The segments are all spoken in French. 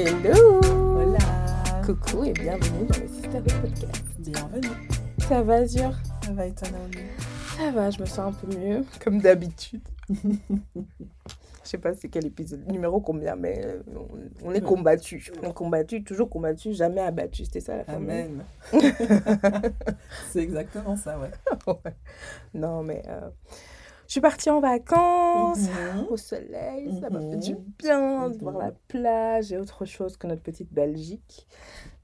Hello. Coucou et bienvenue dans le Sisterhood Podcast. Bienvenue. Ça va, Azur? Ça va et toi, Naomi? Ça va, je me sens un peu mieux, comme d'habitude. Je sais pas c'est quel épisode, numéro combien, mais euh, on, on est combattu. On est combattu, toujours combattu, jamais abattu. C'était ça la formule Amen. C'est exactement ça, ouais. Ouais. Non, mais euh, je suis partie en vacances. Mhm. Au soleil, ça m'a fait Mhm. du bien de Mhm. voir la plage et autre chose que notre petite Belgique.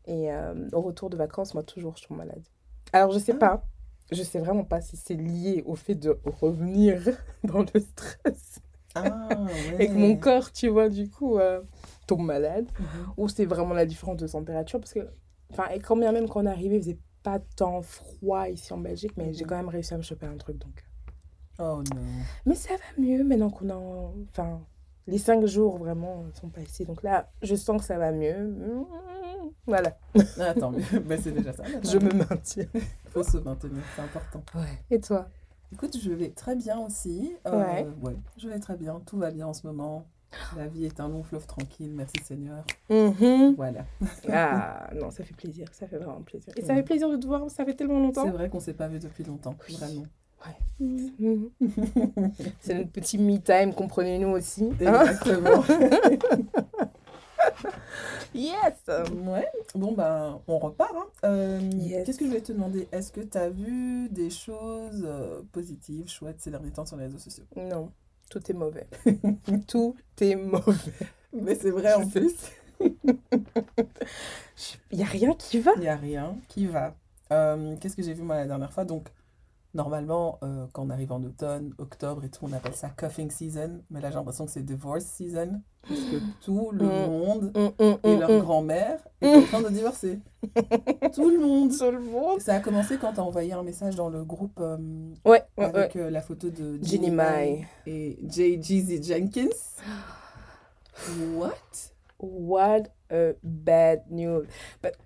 Et euh, au retour de vacances, moi, toujours, je tombe malade. Alors, je sais Ah. pas, je sais vraiment pas si c'est lié au fait de revenir dans le stress Ah, ouais. et que mon corps, tu vois, du coup, euh, tombe malade. Mhm. Ou c'est vraiment la différence de température. Parce que, enfin, et quand bien même qu'on est arrivé, il faisait pas tant froid ici en Belgique, mais j'ai Mhm. quand même réussi à me choper un truc, donc. Oh non. Mais ça va mieux maintenant qu'on a... Enfin, les cinq jours vraiment sont passés. Donc là, je sens que ça va mieux. Mmh, Voilà, Ah, tant mieux. Ben, c'est déjà ça. je me maintiens. Il faut se maintenir, c'est important. Ouais. Et toi? Écoute, je vais très bien aussi. Euh, Ouais. ouais, je vais très bien. Tout va bien en ce moment. La vie est un long fleuve tranquille, merci Seigneur. Mhm. Voilà. Ah, non, ça fait plaisir. Ça fait vraiment plaisir. Et ça fait plaisir de te voir. Ça fait tellement C'est longtemps. vrai qu'on s'est pas vu depuis longtemps, Oui. vraiment. Mhm. C'est notre petit me time, comprenez-nous aussi. hein Exactement. yes Ouais, bon ben on repart. hein. Euh, Yes. Qu'est-ce que je vais te demander? Est-ce que tu as vu des choses euh, positives, chouettes ces derniers temps sur les réseaux sociaux? Non, tout est mauvais. tout est mauvais. Mais c'est vrai en Je sais. plus. Il n'y a rien qui va. Il n'y a rien qui va. Euh, Qu'est-ce que j'ai vu moi la dernière fois? Donc, normalement, euh, quand on arrive en automne, octobre et tout, on appelle ça coughing season. Mais là, j'ai l'impression que c'est divorce season. Parce que tout le Mm. monde Hum, hum, et leur grand-mère est en train de divorcer. tout le monde. Tout le monde. Ça a commencé quand tu as envoyé un message dans le groupe euh, Ouais, ouais, ouais. avec euh, la photo de Ginny Mai. et J. Jeezy Jenkins. What? What a bad news.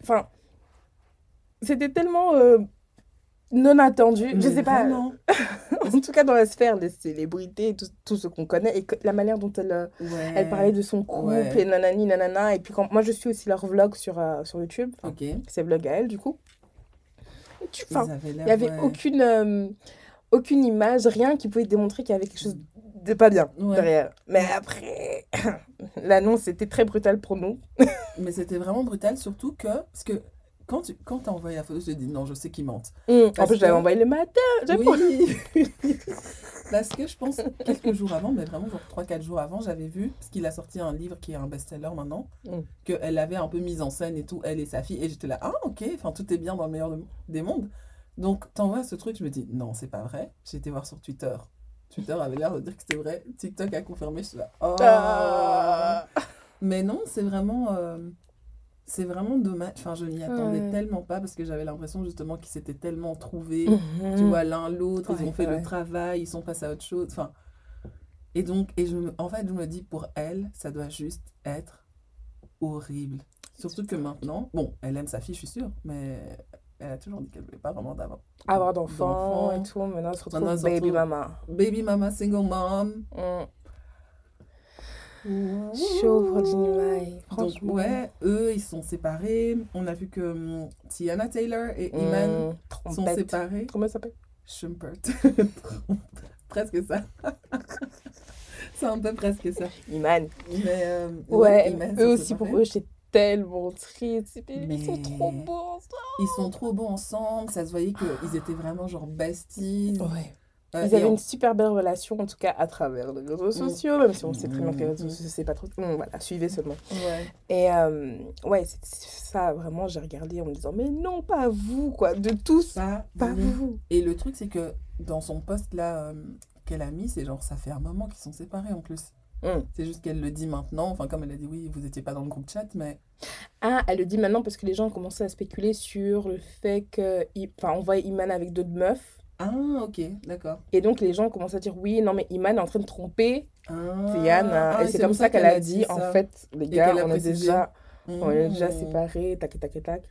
Enfin, c'était tellement non attendu. je sais pas. vraiment. en tout cas, dans la sphère des célébrités, tout, tout ce qu'on connaît, et que, la manière dont elle, euh, Ouais. elle parlait de son couple, Ouais. et nanani, nanana. Et puis, quand, moi, je suis aussi leur vlog sur, euh, sur YouTube. Ok. C'est vlog à elle, du coup. Il n'y avait ouais. aucune, euh, aucune image, rien qui pouvait démontrer qu'il y avait quelque chose de pas bien derrière. Mais après, l'annonce était très brutale pour nous. Mais c'était vraiment brutal, surtout que. Parce que quand tu quand as envoyé la photo, je te dis non, je sais qu'il mente. Hum, En plus, je l'avais que- envoyé le matin. j'avais Oui Parce que je pense quelques jours avant, mais vraiment genre 3-4 jours avant, j'avais vu, parce qu'il a sorti un livre qui est un best-seller maintenant, Mm. qu'elle avait un peu mise en scène et tout, elle et sa fille, et j'étais là, ah ok, enfin tout est bien dans le meilleur de- des mondes. Donc t'envoies ce truc, je me dis, non, c'est pas vrai. J'ai été voir sur Twitter. Twitter avait l'air de dire que c'était vrai. TikTok a confirmé, je suis là, oh Ah. Mais non, c'est vraiment. euh, C'est vraiment dommage. Enfin, je m'y attendais Ouais. tellement pas parce que j'avais l'impression justement qu'ils s'étaient tellement trouvés Mhm. tu vois, l'un l'autre, ils ont fait ouais. le travail, ils sont passés à autre chose. Enfin, et donc, et je en fait, je me dis, pour elle, ça doit juste être horrible. Surtout que maintenant, bon, elle aime sa fille, je suis sûre, mais elle a toujours dit qu'elle voulait pas vraiment d'avoir. Avoir d'enfants et tout. Maintenant, elle se retrouve baby mama. Baby mama, single mom. Hum. Chauve Ginny Mai. Donc, ouais, eux, ils sont séparés. On a vu que hum, Tiana Taylor et Iman Hum, sont séparés. Comment elle s'appelle? Schumpert. presque ça. C'est un peu presque ça. Iman. Mais euh, Ouais, Iman eux aussi, pour eux, c'est tellement triste. Ils sont trop beaux ensemble. Ils sont trop beaux ensemble, ça se voyait qu'ils étaient vraiment genre besties. Ouais. Euh, Ils avaient en- une super belle relation, en tout cas à travers les réseaux Mm. sociaux, même si on sait très bien que les réseaux Mm. sociaux, c'est pas trop. Bon, voilà, suivez seulement. Ouais. Et euh, ouais, c'est ça, vraiment, j'ai regardé en me disant, mais non, pas vous, quoi, de tous, Pas pas vous. vous. Et le truc, c'est que dans son post là euh, qu'elle a mis, c'est genre ça fait un moment qu'ils sont séparés en plus. Mm. C'est juste qu'elle le dit maintenant. Enfin, comme elle a dit, oui, vous étiez pas dans le groupe chat, mais. Ah, elle le dit maintenant parce que les gens ont commencé à spéculer sur le fait que, enfin, on voit Iman avec d'autres meufs. Ah, ok, d'accord. Et donc les gens commencent à dire, oui, non, mais Iman est en train de tromper Ah, Diane. ah, et c'est comme ça qu'elle a dit, en fait, les gars, on est déjà, on est déjà Mmh. séparés, tac, tac, tac, tac.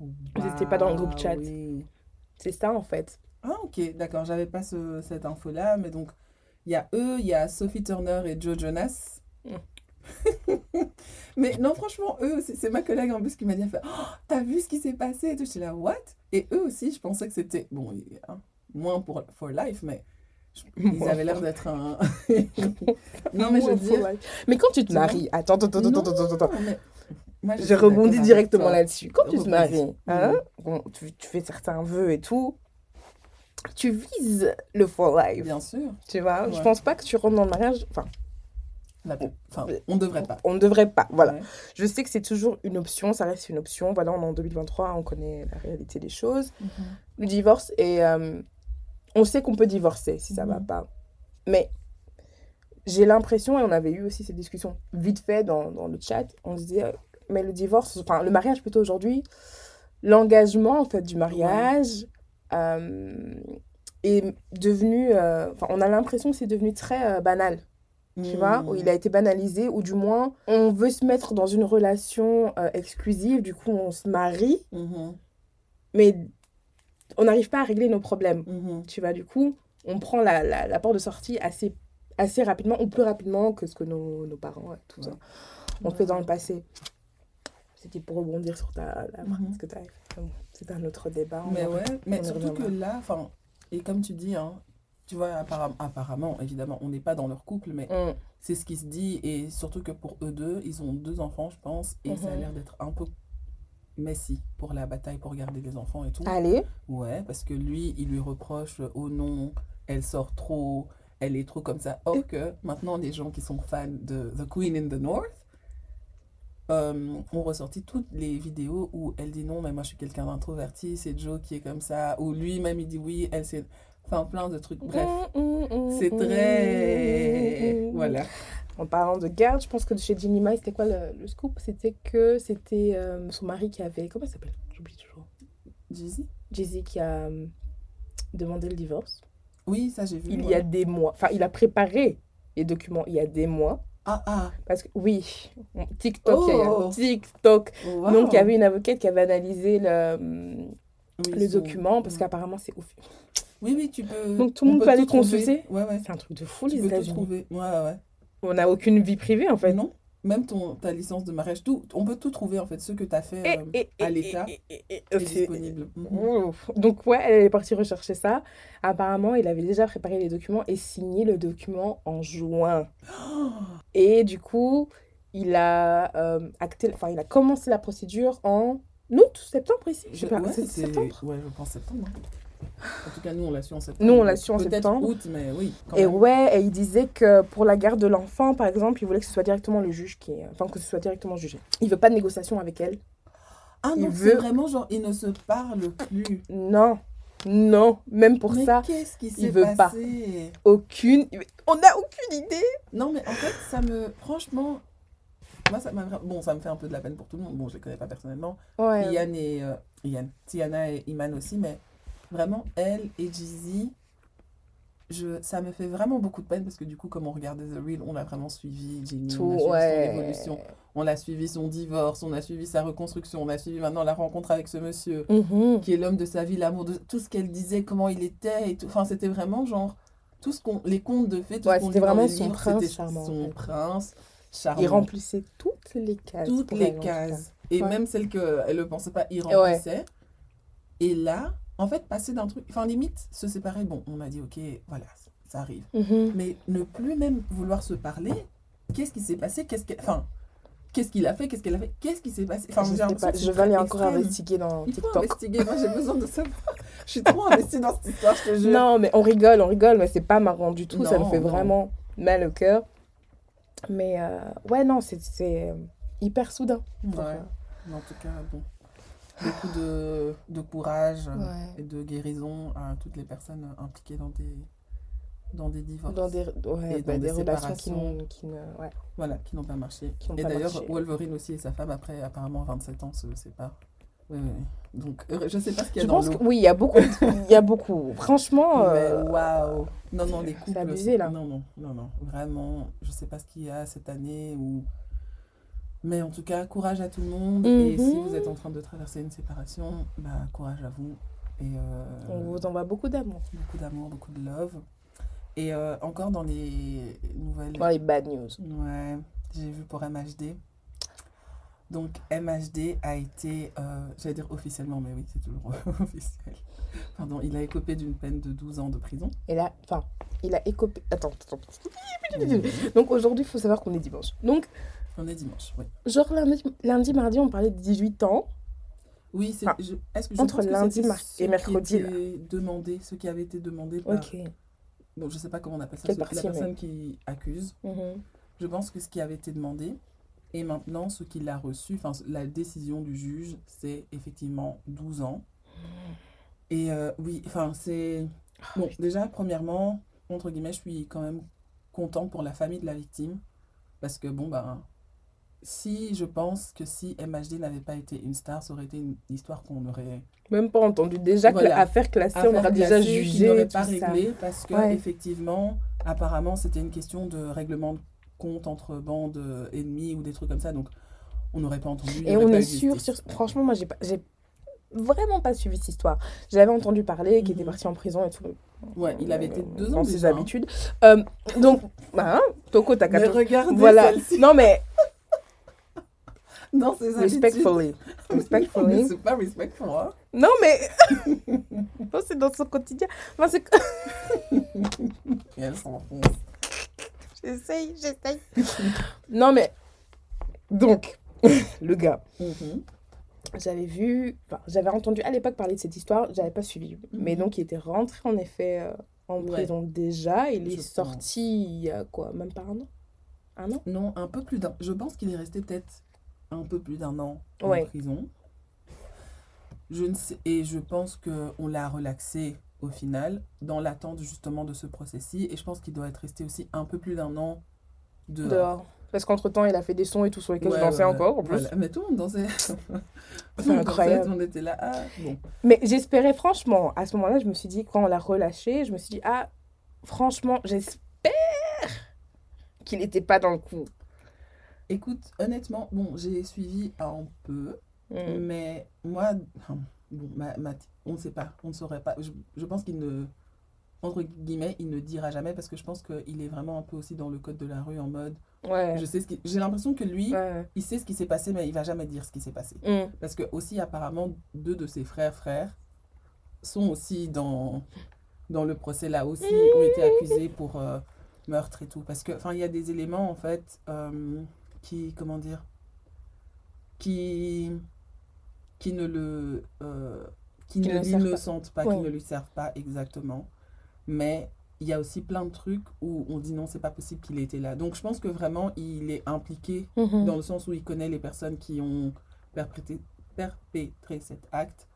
Vous étiez pas dans le groupe chat. Oui. C'est ça, en fait. Ah, ok, d'accord, j'avais pas ce- cette info-là, mais donc, il y a eux, il y a Sophie Turner et Joe Jonas. Mm. Mais non, franchement, eux aussi, c'est ma collègue en plus qui m'a dit, Oh, t'as vu ce qui s'est passé et tout. J'étais là, what? Et eux aussi, je pensais que c'était, bon, il- hein, moins pour for life, mais ils avaient l'air d'être un. non, mais je veux dire. Mais quand tu te maries, attends, attends, attends, attends, attends, attends. Je rebondis directement là-dessus. Quand tu te maries, hein, Mhm. bon, tu, fais certains vœux et tout, tu vises le for life. Bien sûr. Tu vois, je pense pas que tu rentres dans le mariage. Enfin, Enfin, on devrait pas. on ne devrait pas. Voilà. Ouais. Je sais que c'est toujours une option, ça reste une option. Voilà, on est en 2023, on connaît la réalité des choses. Mhm. Le divorce, et on sait qu'on peut divorcer si ça va Mhm. pas. Mais j'ai l'impression, et on avait eu aussi cette discussion vite fait dans, dans le chat, on se disait, mais le divorce, enfin le mariage plutôt aujourd'hui, l'engagement en fait du mariage euh, est devenu, euh, on a l'impression que c'est devenu très euh, banal tu vois, où il a été banalisé, ou du moins, on veut se mettre dans une relation exclusive, du coup, on se marie, Mhm. mais on n'arrive pas à régler nos problèmes, Mhm. tu vois, du coup, on prend la, la, la porte de sortie assez, assez rapidement, ou plus rapidement que ce que nos, nos parents, ouais, tout ça, ont fait dans le passé. C'était pour rebondir sur ta, la Mhm. que tu as. C'est un autre débat. Mais ouais, mais surtout que là, enfin, et comme tu dis, hein, tu vois, apparemment, apparemment, évidemment, on n'est pas dans leur couple, mais Mm. c'est ce qui se dit, et surtout que pour eux deux, ils ont deux enfants, je pense, et ça a Mhm. l'air d'être un peu messy pour la bataille pour garder les enfants et tout. Allez, Ouais, parce que lui, il lui reproche, euh, oh non, elle sort trop, elle est trop comme ça. Or que maintenant, les gens qui sont fans de The Queen in the North euh, ont ressorti toutes les vidéos où elle dit non, mais moi je suis quelqu'un d'introverti, c'est Joe qui est comme ça, ou lui-même il dit oui, elle c'est. Enfin, plein de trucs. Bref, Mm, mm, mm, c'est très. Voilà. En parlant de garde, je pense que chez Ginny Mai, c'était quoi le, le scoop? C'était que c'était euh, son mari qui avait. Comment il s'appelle? J'oublie toujours. Jeezy Jay-Z qui a euh, demandé le divorce. Oui, ça j'ai vu. Il y a des mois. Enfin, il a préparé les documents il y a des mois. Ah, ah. Parce que, oui, TikTok, il y a- Oh. TikTok. wow. Donc, il y avait une avocate qui avait analysé le, Oui, le document parce Mm. qu'apparemment, c'est ouf. Oui, oui, tu peux. Donc, tout le on monde peut aller consulter. Ouais, ouais. C'est un truc de fou, Tu les peux tout États-Unis. ouais, ouais. On n'a aucune vie privée, en fait. Non, même ton, ta licence de mariage, tout, on peut tout trouver en fait, ce que tu as fait euh, et, à l'état est disponible. Donc ouais, elle est partie rechercher ça. Apparemment, il avait déjà préparé les documents et signé le document en juin. Et du coup, il a euh, acté, enfin, il a commencé la procédure en août, septembre ici. Je sais pas, ouais, septembre? Ouais, je pense septembre. hein. En tout cas, nous, on l'a su en septembre. Nous, on l'a su en septembre. août, mais oui. quand Et même. ouais, et il disait que pour la garde de l'enfant, par exemple, il voulait que ce soit directement le juge qui, enfin, que ce soit directement jugé. Il veut pas de négociation avec elle. Ah il non, veut- c'est vraiment genre, ils ne se parlent plus. Non, non, même pour mais ça, qu'est-ce qui il veut pas. aucune. On n'a aucune idée. Non, mais en fait, ça me. Franchement, moi, ça m'a. Bon, ça me fait un peu de la peine pour tout le monde. Bon, je les connais pas personnellement. Ouais. Yann et. euh, Yann. Tiana et Iman aussi, mais vraiment, elle et Jeezy, je, ça me fait vraiment beaucoup de peine parce que du coup, comme on regardait The Real, on a vraiment suivi Jimmy, Tout, on a suivi son évolution, on a suivi son divorce, on a suivi sa reconstruction, on a suivi maintenant la rencontre avec ce monsieur Mhm. qui est l'homme de sa vie, l'amour de tout ce qu'elle disait, comment il était et tout. Enfin, c'était vraiment genre tout ce qu'on, les contes de fées, tout Ouais, ce qu'on c'était vraiment les son livres, prince c'était charmant, Son prince charmant. Il remplissait toutes les cases. toutes les cases. Et même celles qu'elle ne pensait pas, il remplissait. Et là, en fait, passer d'un truc. Enfin, limite, se séparer, bon, on a dit, ok, voilà, ça arrive. Mhm. Mais ne plus même vouloir se parler, qu'est-ce qui s'est passé Qu'est-ce que. Enfin, qu'est-ce qu'il a fait Qu'est-ce qu'elle a fait Qu'est-ce qui s'est passé Enfin, je sais pas, je vais aller encore investiguer dans Il faut investiguer, moi j'ai besoin de savoir. Je suis trop investie dans cette histoire, je te jure. Non, mais on rigole, on rigole, mais c'est pas marrant du tout. ça me fait non. vraiment mal au cœur. Mais euh, ouais, non, c'est- euh, hyper soudain. Ouais. en tout cas, bon. Beaucoup de, de courage euh, Ouais. et de guérison à toutes les personnes impliquées dans des, dans des divorces. dans des, ouais, Et bah, dans des des relations qui, séparations. ne- qui ne. Ouais. Voilà, qui n'ont pas marché. Qui et d'ailleurs. Wolverine aussi et sa femme, après apparemment 27 ans, se séparent. Oui, oui. Donc, je sais pas ce qu'il y a Je dans pense que oui, il y a beaucoup. Il y a beaucoup. Franchement. Euh, waouh Non, non, les c'est couples... abusé, sont- là. Non, non, non, non. Vraiment, je sais pas ce qu'il y a cette année ou... Mais en tout cas, courage à tout le monde. Et si Mhm. vous êtes en train de traverser une séparation, bah, courage à vous. Et euh, On vous envoie beaucoup d'amour. beaucoup d'amour, beaucoup de love. Et euh, encore dans les nouvelles... Dans les bad news. Ouais. j'ai vu pour MHD. Donc MHD a été, euh, j'allais dire officiellement, mais oui, c'est toujours officiel. Pardon, il a écopé d'une peine de 12 ans de prison. Et là, enfin, il a écopé. Attends, attends. Donc aujourd'hui, il faut savoir qu'on est dimanche. Donc, On est dimanche, oui. genre lundi, lundi, mardi, on parlait de 18 ans. Oui, c'est, Enfin, je- est-ce que je entre que lundi ce et mercredi, était demandé, ce qui avait été demandé par, Ok. bon, je sais pas comment on appelle ça, ce- la personne qui accuse. Mhm. Je pense que ce qui avait été demandé, et maintenant ce qu'il a reçu, enfin la décision du juge, c'est effectivement 12 ans. Et euh, oui, enfin c'est... Bon, déjà, premièrement, entre guillemets, je suis quand même contente pour la famille de la victime. Parce que bon, ben, si je pense que si MHD n'avait pas été une star, ça aurait été une histoire qu'on aurait Même pas entendu. Déjà que Voilà. l'affaire classée, on affaire aura déjà jugé. n'aurait pas ça. réglé parce que Ouais. effectivement apparemment c'était une question de règlement de compte entre bandes ennemies ou des trucs comme ça donc on n'aurait pas entendu Et aurait on est sûr, sur... franchement, moi, j'ai pas... vraiment pas suivi cette histoire. J'avais entendu parler qu'il était Mhm. parti en prison et tout. ouais il avait été deux ans Dans ses déjà, hein. habitudes. Euh, donc, bah, hein, Toko, t'as mais 14 regardez Voilà. celle-ci Non, mais dans ses habitudes respectfully. mais Respectfully. c'est pas respectful hein Non, mais. non, c'est dans son quotidien. Enfin, c'est- elle s'enfonce J'essaye, j'essaye. non, mais. Donc, le gars, Mhm. j'avais vu. Enfin, j'avais entendu à l'époque parler de cette histoire, j'avais pas suivi. Mais Mhm. donc, il était rentré en effet euh, en Ouais. prison déjà. Il Je est pense. sorti il y a quoi Même pas un an? Un an? Non un peu plus d'un je pense qu'il est resté peut-être un peu plus d'un an en prison je ne sais et je pense que on l'a relaxé au final dans l'attente justement de ce procès-ci et je pense qu'il doit être resté aussi un peu plus d'un an dehors. Dehors. Parce qu'entre temps, il a fait des sons et tout sur lesquels Ouais, je dansais encore en plus. voilà. Mais tout le monde dansait. C'est incroyable. On était là. Ah, bon. Mais j'espérais franchement, à ce moment-là, je me suis dit, quand on l'a relâché, je me suis dit, ah, franchement, j'espère qu'il n'était pas dans le coup. Écoute, honnêtement, bon, j'ai suivi un peu, Mm. mais moi, bon, ma, ma- on ne sait pas, on ne saurait pas. Je, je pense qu'il ne, entre guillemets, il ne dira jamais parce que je pense qu'il est vraiment un peu aussi dans le code de la rue en mode. Ouais. Je sais ce qui, j'ai l'impression que lui, Ouais. il sait ce qui s'est passé, mais il va jamais dire ce qui s'est passé. Mm. Parce que aussi apparemment deux de ses frères frères sont aussi dans dans le procès là aussi ont été accusés pour euh, meurtre et tout parce que enfin il y a des éléments en fait euh, qui comment dire qui qui ne le euh, qui Qui ne pas. l'innocentent pas, Ouais. qui ne lui servent pas exactement mais il y a aussi plein de trucs où on dit non c'est pas possible qu'il ait été là donc je pense que vraiment il est impliqué Mhm. dans le sens où il connaît les personnes qui ont perpétré, perpétré cet acte,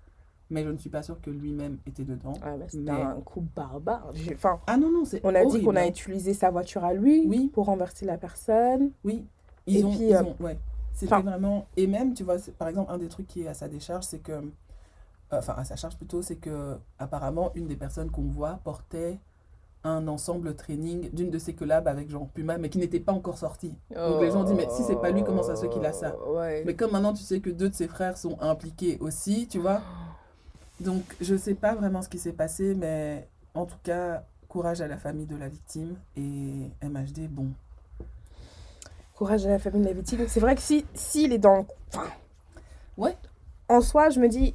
mais je ne suis pas sûre que lui-même était dedans. Mais c'était Mais- un coup barbare. Enfin, Ah non, non, c'est on a dit qu'on a utilisé sa voiture à lui Oui. pour renverser la personne. Oui, ils Et ont... puis, ils euh, ont ouais. C'était vraiment... Et même, tu vois, par exemple, un des trucs qui est à sa décharge, c'est que... euh, Enfin, à sa charge plutôt, c'est que apparemment une des personnes qu'on voit portait un ensemble training d'une de ses collabs avec Jean Puma, mais qui n'était pas encore sorti. Donc les gens disent, mais si c'est pas lui, comment ça se fait qu'il a ça? Ouais. Mais comme maintenant tu sais que deux de ses frères sont impliqués aussi, tu vois. Donc je sais pas vraiment ce qui s'est passé, mais en tout cas, courage à la famille de la victime et MHD, bon. Courage à la famille de la victime. C'est vrai que si s'il est dans... Enfin, Ouais. En soi, je me dis,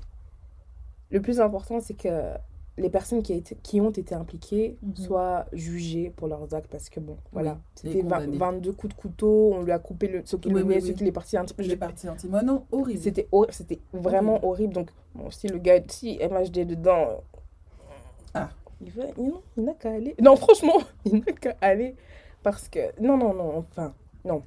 le plus important, c'est que les personnes qui, été- qui ont été impliquées Mhm. soient jugées pour leurs actes parce que, bon, voilà, et c'était vingt- condamnées. 22 coups de couteau, on lui a coupé le, ce qu'il Oui, lui oui, ce oui. qu'il est parti un petit peu. Je l'ai parti intime. Oh non, horrible. C'était vraiment horrible. Donc, bon, si le gars, si MHD est dedans, euh, Ah. il non, il n'a qu'à aller. Non, franchement, il n'a qu'à aller parce que, non, non, non, enfin, Non.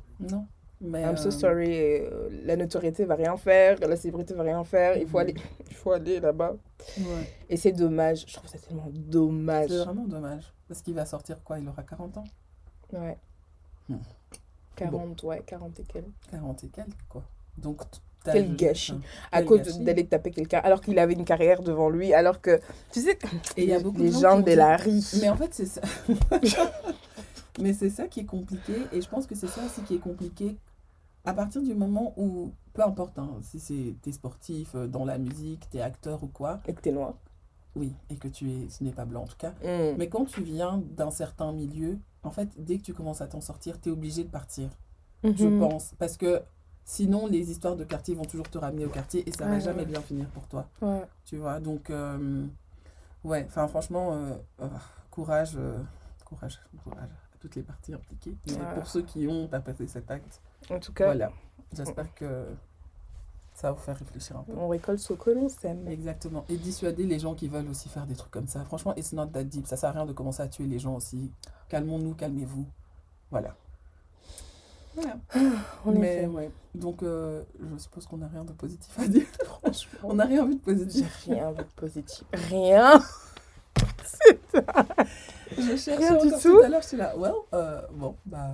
Mais, I'm so euh, sorry, euh, la notoriété va rien faire, la célébrité va rien faire, il faut aller, il faut aller là-bas. ouais. Et c'est dommage, je trouve ça tellement dommage. C'est vraiment dommage. Parce qu'il va sortir quoi Il aura 40 ans? Ouais. Hmm. 40, ouais, 40 et quelques. 40 et quelques, quoi. Donc, Quel gâchis. À quel cause d'aller taper quelqu'un, alors qu'il avait une carrière devant lui, alors que, tu sais, Et il y a beaucoup de les gens gens de la rue. Mais en fait, c'est ça. Mais c'est ça qui est compliqué. Et je pense que c'est ça aussi qui est compliqué. À partir du moment où, peu importe, hein, si c'est t'es sportif, euh, dans la musique, t'es acteur ou quoi, Et que t'es noir. oui, et que tu es, ce n'est pas blanc en tout cas. Mm. Mais quand tu viens d'un certain milieu, en fait, dès que tu commences à t'en sortir, t'es obligé de partir. je Mhm. pense. Parce que sinon, les histoires de quartier vont toujours te ramener au quartier et ça va Ouais, jamais ouais. bien finir pour toi. Ouais. Tu vois, donc, euh, ouais, enfin, franchement, euh, euh, courage, courage, courage toutes les parties impliquées. Mais pour ceux qui ont passé cet acte, En tout cas, voilà, j'espère que ça va vous faire réfléchir un peu. on récolte ce que l'on sème. Exactement. Et dissuader les gens qui veulent aussi faire des trucs comme ça. Franchement, it's not that deep. Ça sert à rien de commencer à tuer les gens aussi. Calmons-nous, calmez-vous. Voilà. Voilà. En Mais effet. ouais. Donc, euh, je suppose qu'on n'a rien de positif à dire. Franchement, On n'a rien vu de j'ai positif. rien vu de positif. Rien. Je cherchais Rien du tout. tout à l'heure. Là, well, euh, bon, bah.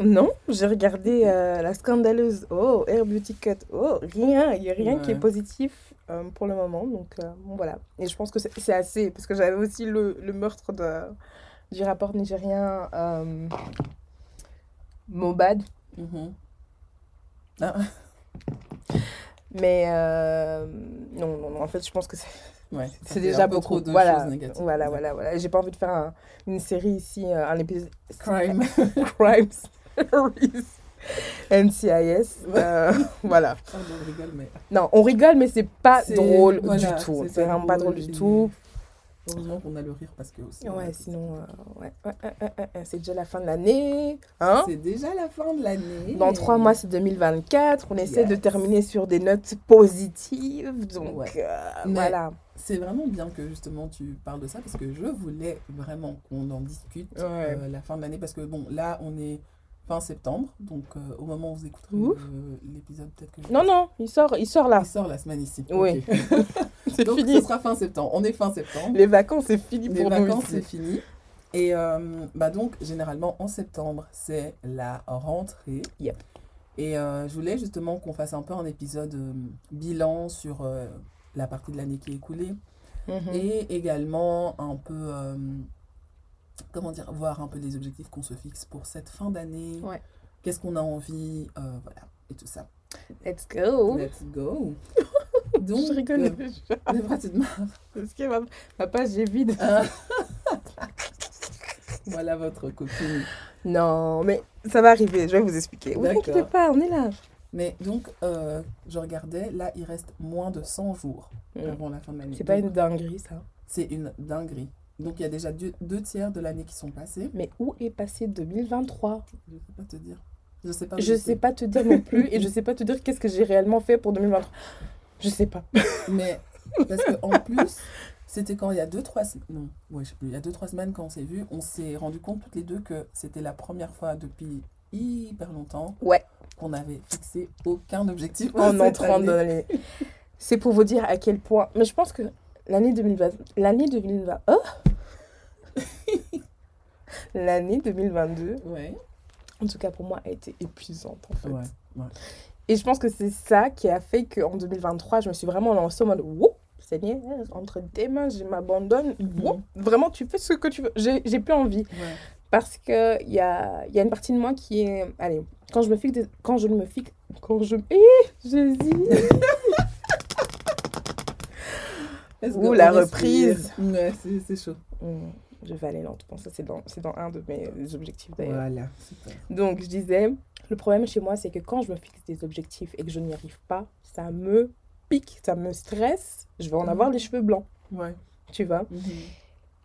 Non, j'ai regardé euh, la scandaleuse. Oh, Air Beauty Cut. Oh, rien. Il n'y a rien qui est positif euh, pour le moment. Donc, bon, voilà. Et je pense que c'est assez. Parce que j'avais aussi le, le meurtre de, du rapport nigérien Mobad. mhm. Ah, Mais euh, non, non, non, en fait, je pense que c'est ouais. c'est déjà beaucoup. de Voilà, choses négatives. voilà, voilà, voilà. J'ai pas envie de faire un- une série ici, euh, un épisode. Crime. Crime Stories. NCIS. euh, voilà. Pardon, je rigole, mais. Non, on rigole, mais c'est pas drôle voilà, du tout. c'est vraiment pas drôle du tout. Heureusement qu'on a le rire parce que aussi. Ouais, sinon, euh, ouais, c'est déjà la fin de l'année. Hein C'est déjà la fin de l'année. Dans trois mois, c'est 2024. On essaie de terminer sur des notes positives. Donc, euh, voilà. C'est vraiment bien que justement tu parles de ça parce que je voulais vraiment qu'on en discute euh, la fin de l'année parce que bon là on est fin septembre donc euh, au moment où vous écouterez l'épisode peut-être que je- Non, non, il sort, il sort là. il sort la semaine ici. Oui. C'est donc fini. ce sera fin septembre. On est fin septembre. Les vacances, c'est fini Les pour nous vacances c'est fini. Et euh, bah donc généralement en septembre c'est la rentrée. Yep. Et euh, je voulais justement qu'on fasse un peu un épisode euh, bilan sur la partie de l'année qui est écoulée. Mhm. Et également un peu, comment dire, voir un peu les objectifs qu'on se fixe pour cette fin d'année. Ouais. Qu'est-ce qu'on a envie, voilà, et tout ça. Let's go. Let's go. Donc, je rigole euh, déjà. tu te marres Parce que ma, ma page est vide. Ah. Voilà votre copine. Non, mais ça va arriver. Je vais vous expliquer. Vous inquiétez pas, on est là. Mais donc, euh, je regardais, là, il reste moins de 100 jours Mm. avant la fin de l'année. C'est pas une dinguerie, ça. C'est une dinguerie. Donc, il y a déjà deux, deux tiers de l'année qui sont passés. Mais où est passé 2023 Je sais pas te dire. Je sais pas. Je sais pas te dire non plus. et je sais pas te dire qu'est-ce que j'ai réellement fait pour 2023. Je sais pas. Mais parce qu'en plus, c'était quand il y a deux, trois semaines. Non, ouais, je sais plus. Il y a deux, trois semaines, quand on s'est vu, on s'est rendu compte toutes les deux que c'était la première fois depuis hyper longtemps Ouais. qu'on avait fixé aucun objectif. pour En entrant dans l'année. C'est pour vous dire à quel point. Mais je pense que l'année 2020. L'année 2020. Oh L'année 2022, Ouais. en tout cas pour moi, a été épuisante en fait. Ouais. ouais. Et je pense que c'est ça qui a fait qu'en 2023, je me suis vraiment lancée en mode Wouh, Seigneur, entre tes mains, je m'abandonne. Mhm. Wouh, Vraiment, tu fais ce que tu veux. J'ai j'ai plus envie. Ouais. Parce qu'il y a, y a une partie de moi qui est. Allez, quand je me fixe. des- Quand je me fixe. Quand je. Eh, j'hésite. Ouh, la reprise. Ouais, c'est c'est chaud. Hum, je vais aller lentement. Ça, c'est dans, dans un de mes objectifs d'ailleurs. Voilà. Donc, je disais, le problème chez moi, c'est que quand je me fixe des objectifs et que je n'y arrive pas, ça me pique, ça me stresse. Je vais en Mhm. avoir les cheveux blancs, Ouais. tu vois? Mhm.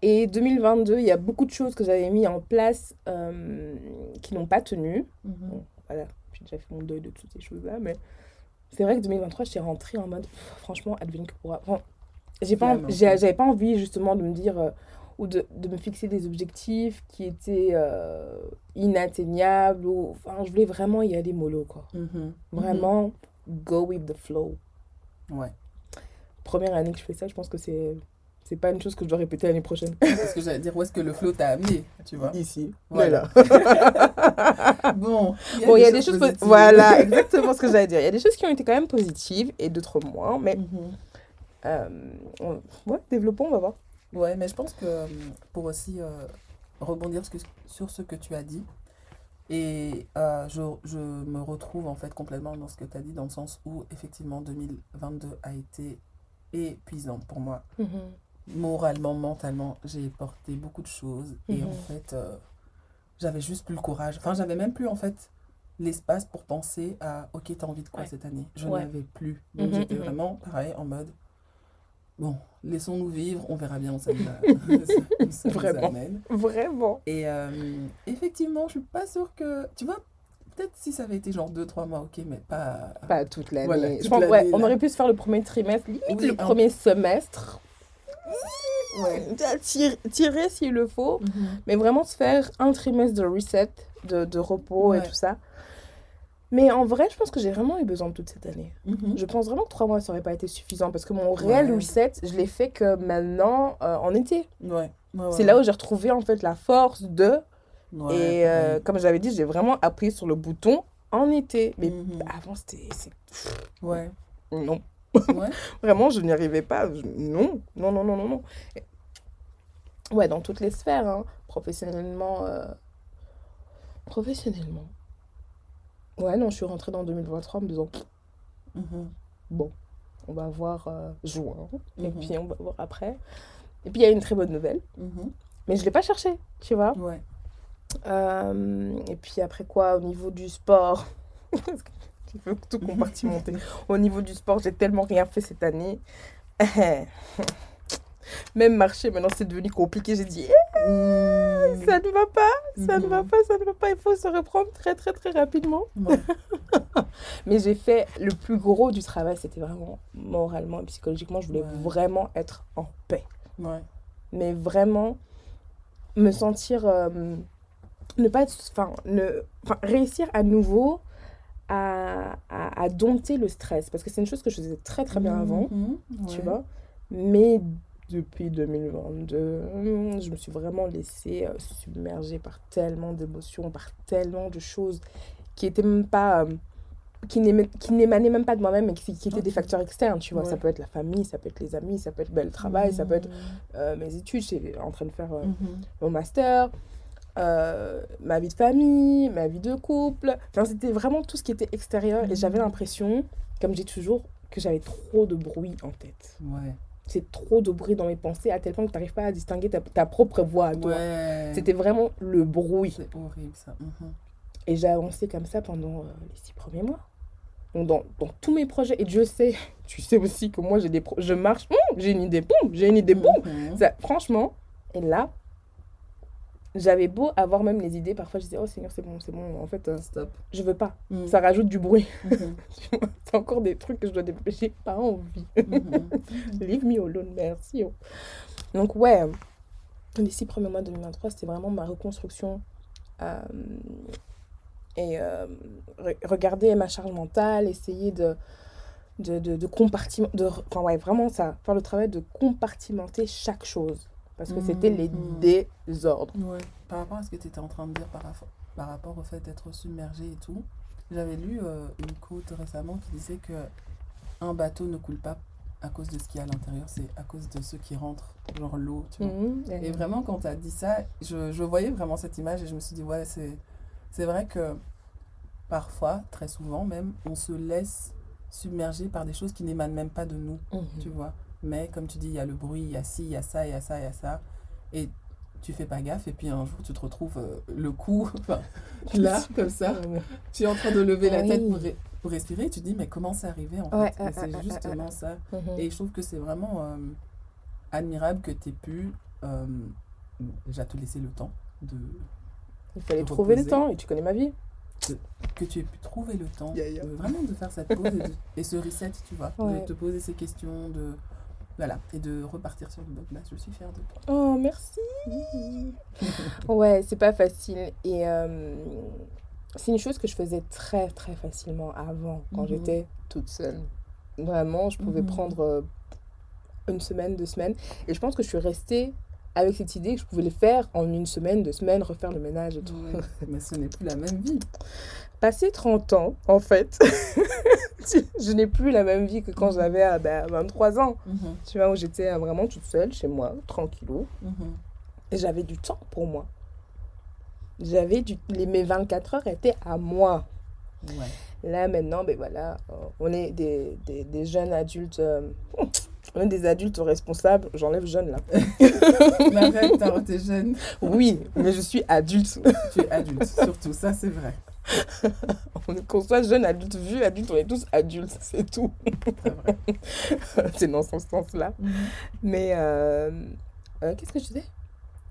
Et 2022, il y a beaucoup de choses que j'avais mis en place euh, qui n'ont pas tenu. Mhm. Bon, voilà, j'ai déjà fait mon deuil de toutes ces choses-là, mais c'est vrai que 2023, j'étais rentrée en mode, pff, franchement, advienne que pourra. Enfin, j'ai pas, j'avais pas envie justement de me dire, euh, ou de, de me fixer des objectifs qui étaient euh, inatteignables, ou, enfin, je voulais vraiment y aller mollo, quoi. Mhm. Vraiment, go with the flow. Ouais. Première année que je fais ça, je pense que c'est, c'est pas une chose que je dois répéter l'année prochaine. Parce que j'allais dire où est-ce que le flow t'a amené, tu vois? Ici. Voilà. Voilà. Bon, Bon, il y a des choses. po- positives. Voilà, exactement ce que j'allais dire. Il y a des choses qui ont été quand même positives et d'autres moins. Mais euh, on- ouais, développons, on va voir. Ouais, mais je pense que euh, pour aussi euh, rebondir sur ce que- tu as dit, et euh, je, je me retrouve en fait complètement dans ce que tu as dit, dans le sens où effectivement 2022 a été épuisant pour moi. Moralement, mentalement, j'ai porté beaucoup de choses et en fait, euh, j'avais juste plus le courage. Enfin, j'avais même plus en fait l'espace pour penser à ok t'as envie de quoi Ouais. cette année? Je Ouais. n'avais plus donc Mhm, j'étais vraiment pareil en mode bon laissons-nous vivre on verra bien où ça nous, Vraiment. amène Vraiment. et euh, effectivement je suis pas sûre que tu vois peut-être si ça avait été genre 2-3 mois ok mais pas Pas toute l'année. Voilà, je pense, ouais, on aurait pu se faire le premier trimestre, limite Oui, le un- premier semestre. ouais Tirer, tirer s'il le faut. Mhm. Mais vraiment se faire un trimestre de reset, de, de repos et tout ça. Mais en vrai, je pense que j'ai vraiment eu besoin de toute cette année. Mhm. Je pense vraiment que trois mois, ça aurait pas été suffisant parce que mon réel reset, je l'ai fait que maintenant, euh, en été. ouais, ouais, ouais, C'est là où j'ai retrouvé en fait la force de. ouais, et euh, pareil. comme j'avais dit, j'ai vraiment appuyé sur le bouton en été. Mais Mhm. avant, c'était. ouais Non. Vraiment, je n'y arrivais pas. Non, non, non, non, non, non. Et- Ouais, dans toutes les sphères, hein. professionnellement. euh, Professionnellement. Ouais, non, je suis rentrée dans 2023 en me disant, Mhm. bon, on va voir euh, juin, et Mhm. puis on va voir après. Et puis il y a une très bonne nouvelle, Mhm. mais je ne l'ai pas cherchée, tu vois. ouais Euh, et puis après quoi, au niveau du sport, tu veux tout compartimenter. au niveau du sport, j'ai tellement rien fait cette année. Même marcher, maintenant c'est devenu compliqué. J'ai dit, Eh, Mhm. ça ne va pas, ça ne va Mhm. pas, ça ne va pas. Il faut se reprendre très, très, très rapidement. Ouais. Mais j'ai fait le plus gros du travail, c'était vraiment moralement et psychologiquement. Je voulais Ouais. vraiment être en paix. Ouais. Mais vraiment me sentir. euh, ne pas être. Enfin, ne, enfin, réussir à nouveau à, à, à dompter le stress. Parce que c'est une chose que je faisais très, très bien avant, Mhm. tu Ouais. vois. Mais depuis 2022, je me suis vraiment laissée euh, submerger par tellement d'émotions, par tellement de choses qui étaient même pas. euh, qui n'éma- qui n'émanaient même pas de moi-même, mais qui, qui étaient des Ok. facteurs externes, tu vois. Ça peut être la famille, ça peut être les amis, ça peut être ben, le travail, ça peut être Mhm. euh, mes études, j'étais en train de faire euh, Mhm. mon master, euh, ma vie de famille, ma vie de couple. Enfin, c'était vraiment tout ce qui était extérieur. Et j'avais Mhm. l'impression, comme j'ai toujours, que j'avais trop de bruit en tête. Ouais. C'est trop de bruit dans mes pensées à tel point que tu n'arrives pas à distinguer ta, ta propre voix à toi. Ouais. C'était vraiment le bruit. C'est horrible ça. Mhm. Et j'ai avancé comme ça pendant euh, les six premiers mois. Donc dans, dans tous mes projets, et Dieu sait, tu sais aussi que moi j'ai des pro- je marche, j'ai une idée, boum, j'ai une idée, boum. Mhm. Ça, franchement, et là, j'avais beau avoir même les idées, parfois je disais, oh Seigneur, c'est bon, c'est bon, en fait, euh, Stop. je veux pas. Mhm. Ça rajoute du bruit. Mhm. Vois, c'est encore des trucs que je dois dépêcher, j'ai pas envie. Mhm. Leave me alone, merci. oh. Donc, ouais, les six premiers mois de 2023, c'était vraiment ma reconstruction. euh, et euh, re- regarder ma charge mentale, essayer de, de, de. De, enfin, ouais, vraiment ça. Faire le travail de compartimenter chaque chose. Parce que c'était les Mhm. désordres. Ouais. Par rapport à ce que tu étais en train de dire par, rapport- par rapport au fait d'être submergé et tout, j'avais lu euh, une quote récemment qui disait que un bateau ne coule pas à cause de ce qu'il y a à l'intérieur, c'est à cause de ceux qui rentrent, genre l'eau, tu vois. Mhm. Et vraiment, quand tu as dit ça, je, je voyais vraiment cette image et je me suis dit, ouais, c'est, c'est vrai que parfois, très souvent même, on se laisse submerger par des choses qui n'émanent même pas de nous, Mhm. tu vois. Mais comme tu dis, il y a le bruit, il y a ci, il y a ça, il y a ça, il y a ça. Et tu fais pas gaffe et puis un jour, tu te retrouves euh, le cou, là, comme ça. Tu es en train de lever la tête pour, re- pour respirer tu te dis, mais comment c'est arrivé en fait? Ouais, euh, c'est euh, justement ça. Mhm. Et je trouve que c'est vraiment admirable que tu aies pu déjà te laisser le temps, de, Il fallait trouver le temps, et tu connais ma vie. que tu aies pu trouver le temps, de vraiment de faire cette pause et, de- et ce reset, tu vois, Ouais. de te poser ces questions, de voilà, et de repartir sur une bonne base. Je suis fière de toi. Oh, merci. Ouais, c'est pas facile. Et euh, c'est une chose que je faisais très, très facilement avant, quand Mhm. j'étais toute seule. Vraiment, je pouvais Mhm. prendre euh, une semaine, deux semaines. Et je pense que je suis restée avec cette idée que je pouvais le faire en une semaine, deux semaines, refaire le ménage et tout. Ouais. Mais ce n'est plus la même vie. Passé 30 ans, en fait, je n'ai plus la même vie que quand j'avais euh, ben, 23 ans. Mhm, Tu vois, où j'étais euh, vraiment toute seule chez moi, tranquillou. mhm. Et j'avais du temps pour moi. J'avais du... les, mes 24 heures étaient à moi. Ouais. Là, maintenant, ben voilà, on est des, des, des jeunes adultes. euh, on est des adultes responsables. J'enlève jeune là. Mais arrête, t'es jeune, Oui, mais je suis adulte. tu es adulte, surtout, ça c'est vrai. Qu'on soit jeune, adulte, vieux, adulte, on est tous adultes, c'est tout. C'est dans ce sens-là. Mais euh, euh, qu'est-ce que je disais?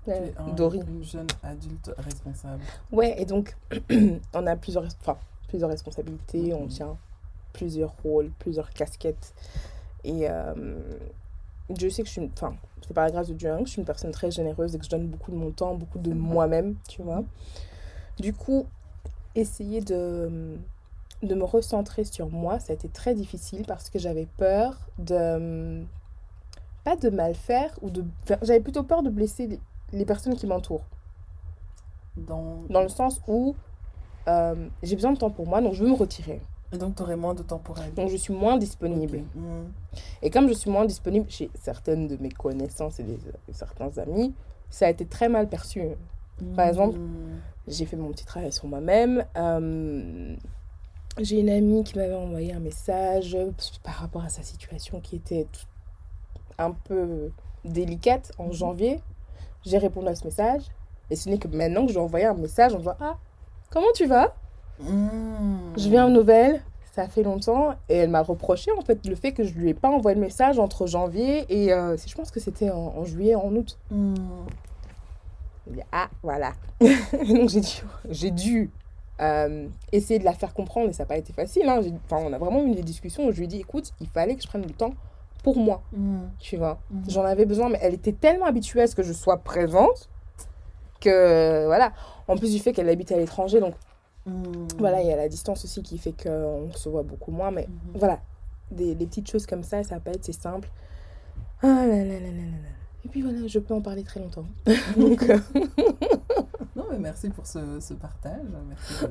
Tu Euh, un- Dory. Jeune adulte responsable. Ouais, et donc, on a plusieurs, plusieurs responsabilités, on Mhm. tient plusieurs rôles, plusieurs casquettes. Et euh, Dieu sait que je suis, une- enfin, c'est par la grâce de Dieu hein, que je suis une personne très généreuse et que je donne beaucoup de mon temps, beaucoup de Mhm. moi-même, tu vois. Du coup, essayer de, de me recentrer sur moi, ça a été très difficile parce que j'avais peur de, pas de mal faire, ou de, enfin, j'avais plutôt peur de blesser les, les personnes qui m'entourent. Dans... Dans le sens où euh, j'ai besoin de temps pour moi, donc je veux me retirer. Et donc, tu aurais moins de temps pour elle. Donc je suis moins disponible. Mhm. Et comme je suis moins disponible chez certaines de mes connaissances et des, certains amis, ça a été très mal perçu. Par exemple, Mhm. J'ai fait mon petit travail sur moi-même. Euh, j'ai une amie qui m'avait envoyé un message par rapport à sa situation qui était un peu délicate en Mhm. janvier. J'ai répondu à ce message. Et ce n'est que maintenant que j'ai envoyé un message en disant Ah, comment tu vas? Mhm. Je viens aux nouvelles, ça fait longtemps. Et elle m'a reproché en fait le fait que je lui ai pas envoyé le message entre janvier et euh, je pense que c'était en, en juillet, en août. Dit, ah, voilà. Donc j'ai dû euh, essayer de la faire comprendre et ça n'a pas été facile. Hein. Enfin, on a vraiment eu des discussions où je lui ai dit, écoute, il fallait que je prenne du temps pour moi, Mhm. tu vois? Mhm. J'en avais besoin, mais elle était tellement habituée à ce que je sois présente que, voilà. En plus du fait qu'elle habite à l'étranger, donc Mhm. voilà, il y a la distance aussi qui fait qu'on se voit beaucoup moins. Mais Mhm. voilà, des, des petites choses comme ça, ça pas être, c'est simple. Ah là là là là là là. Et puis voilà, je peux en parler très longtemps. donc, euh, Non, mais merci pour ce, ce partage. Merci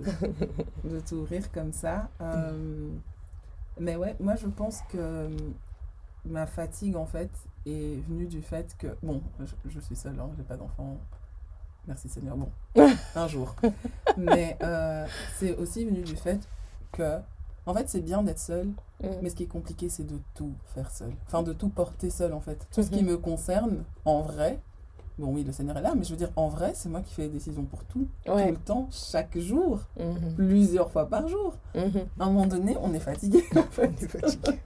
de, de t'ouvrir comme ça. Euh, mais ouais, moi je pense que ma fatigue en fait est venue du fait que, bon, je, je suis seule, hein, j'ai pas d'enfant. Merci Seigneur. Bon, un jour. Mais euh, c'est aussi venu du fait que, en fait, c'est bien d'être seule, mm. mais ce qui est compliqué, c'est de tout faire seul. Enfin, de tout porter seul, en fait. Tout ce qui Mhm. me concerne, en vrai, bon, oui, le Seigneur est là, mais je veux dire, en vrai, c'est moi qui fais les décisions pour tout, tout le temps, chaque jour, Mhm. plusieurs fois par jour. Mhm. À un moment donné, on est fatigué, en fait. On est fatigué.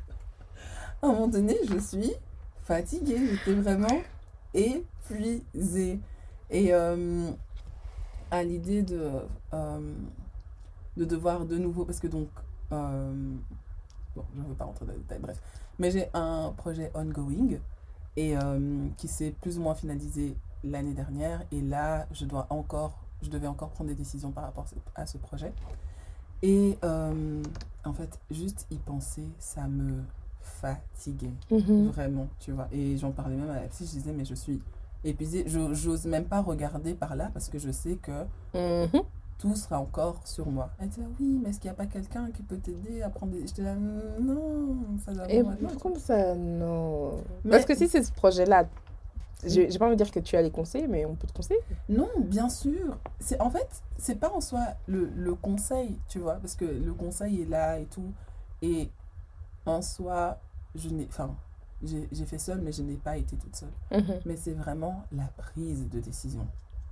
à un moment donné, je suis fatiguée. J'étais vraiment épuisée. Et euh, à l'idée de, euh, de devoir de nouveau, parce que donc, euh, bon, je ne veux pas rentrer dans les détails, bref, mais j'ai un projet ongoing et qui s'est plus ou moins finalisé l'année dernière. Et là, je dois encore, je devais encore prendre des décisions par rapport à ce projet. Et euh, en fait, juste y penser, ça me fatiguait. Mhm. Vraiment, tu vois. Et j'en parlais même à la psy, je disais, mais je suis épuisée. Je j'ose même pas regarder par là parce que je sais que Mhm. tout sera encore sur moi. Elle dit, ah oui, mais est-ce qu'il n'y a pas quelqu'un qui peut t'aider à prendre des... J'étais là, non, ça doit Et comme ça, non. Mais- Parce que si c'est ce projet-là, j'ai j'ai pas envie de dire que tu as les conseils, mais on peut te conseiller. Non, bien sûr. C'est en fait, c'est pas en soi le, le conseil, tu vois, parce que le conseil est là et tout. Et en soi, je n'ai, enfin, j'ai fait seule, mais je n'ai pas été toute seule. Mhm. Mais c'est vraiment la prise de décision,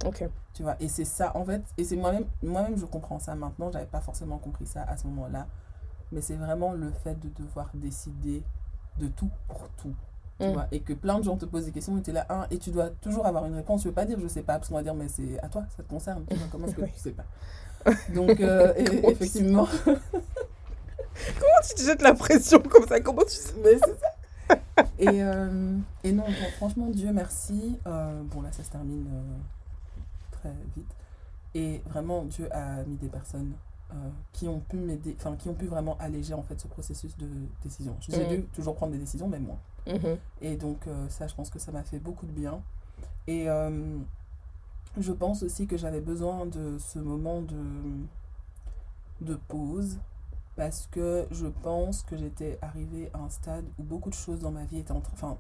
Ok. tu vois. Et c'est ça, en fait, et c'est moi-même, moi-même, je comprends ça maintenant. J'avais pas forcément compris ça à ce moment-là, mais c'est vraiment le fait de devoir décider de tout pour tout. Tu Mm. vois, et que plein de gens te posent des questions et tu es là, un, et tu dois toujours avoir une réponse. Tu veux pas dire je sais pas, parce qu'on va dire mais c'est à toi, ça te concerne. Tu vois, comment est-ce que Oui. tu sais pas? Donc, euh, et- effectivement, Comment tu te jettes la pression comme ça? Comment tu sais mais c'est ça. Et, euh, et non, bon, franchement, Dieu merci. Euh, bon, là, ça se termine euh, très vite. Et vraiment, Dieu a mis des personnes qui ont pu m'aider, enfin, qui ont pu vraiment alléger en fait ce processus de décision. J'ai Mm. dû toujours prendre des décisions, mais moins. Mhm. Et donc ça, je pense que ça m'a fait beaucoup de bien. Et je pense aussi que j'avais besoin de ce moment de, de pause parce que je pense que j'étais arrivée à un stade où beaucoup de choses dans ma vie étaient en train... Enfin,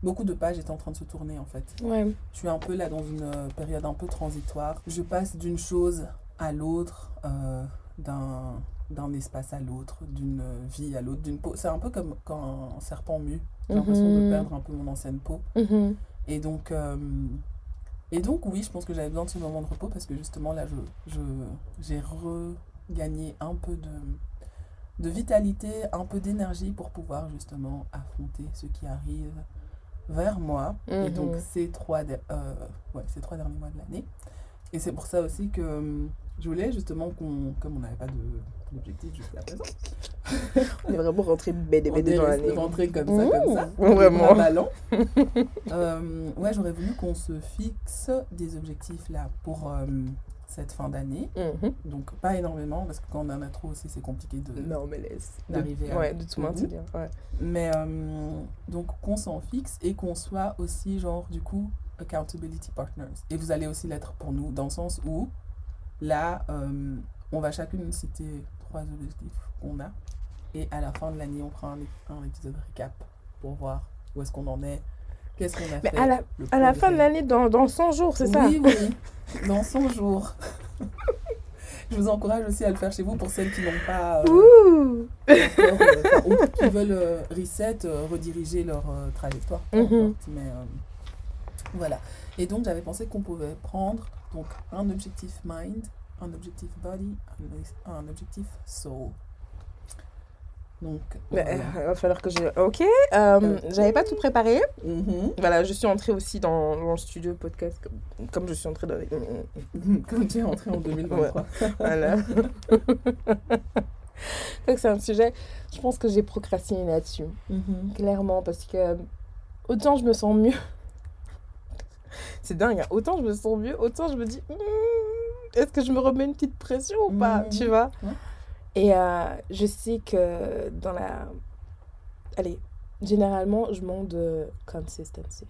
beaucoup de pages étaient en train de se tourner en fait. Ouais. Je suis un peu là dans une euh, période un peu transitoire. Je passe d'une chose à l'autre, euh, d'un d'un espace à l'autre, d'une euh, vie à l'autre, d'une peau. C'est un peu comme quand un serpent mue. J'ai l'impression de Mhm. perdre un peu mon ancienne peau. Mhm. Et donc, euh, et donc oui, je pense que j'avais besoin de ce moment de repos parce que justement là, je, je, j'ai gagner un peu de, de vitalité, un peu d'énergie pour pouvoir justement affronter ce qui arrive vers moi. Et donc Mhm. ces trois, de- euh, ouais, ces trois derniers mois de l'année. Et c'est pour ça aussi que hum, je voulais justement qu'on, comme on n'avait pas d'objectif jusqu'à présent, On est vraiment rentré on BD est dans l'année. rentré comme ça, comme ça. Mmh, vraiment. ballon. Euh, ouais, j'aurais voulu qu'on se fixe des objectifs là pour euh, cette fin d'année. Mhm. Donc pas énormément parce que quand on en a trop aussi c'est compliqué de. Non, mais laisse. D'arriver à- Ouais, de tout maintenir. Ouais. Mais euh, donc qu'on s'en fixe et qu'on soit aussi genre du coup accountability partners. Et vous allez aussi l'être pour nous dans le sens où là euh, on va chacune citer trois objectifs qu'on a et à la fin de l'année on prend un, un épisode récap pour voir où est-ce qu'on en est, qu'est-ce qu'on a Mais fait. à la, à la fin de l'année, dans, dans 100 jours, c'est ça Oui, oui, dans 100 jours. Je vous encourage aussi à le faire chez vous pour celles qui n'ont pas euh, Ouh encore, euh, enfin, ou qui veulent euh, reset, rediriger leur trajectoire. Mhm. importe, mais voilà. Et donc j'avais pensé qu'on pouvait prendre donc un objectif mind, un objectif body, un, un objectif soul. Donc voilà. euh, il va falloir que je. Ok. euh, J'avais pas tout préparé. Mhm. Voilà, je suis entrée aussi dans, dans le studio podcast comme, comme je suis entrée dans. Comme tu es entré en 2023. Voilà. Donc c'est un sujet, je pense que j'ai procrastiné là-dessus. Mhm. Clairement, parce que autant je me sens mieux. C'est dingue, hein, autant je me sens mieux, autant je me dis, Hmm, est-ce que je me remets une petite pression ou pas, Mhm. tu vois? Ouais. Et euh, je sais que dans la... Allez, généralement, je manque de consistency.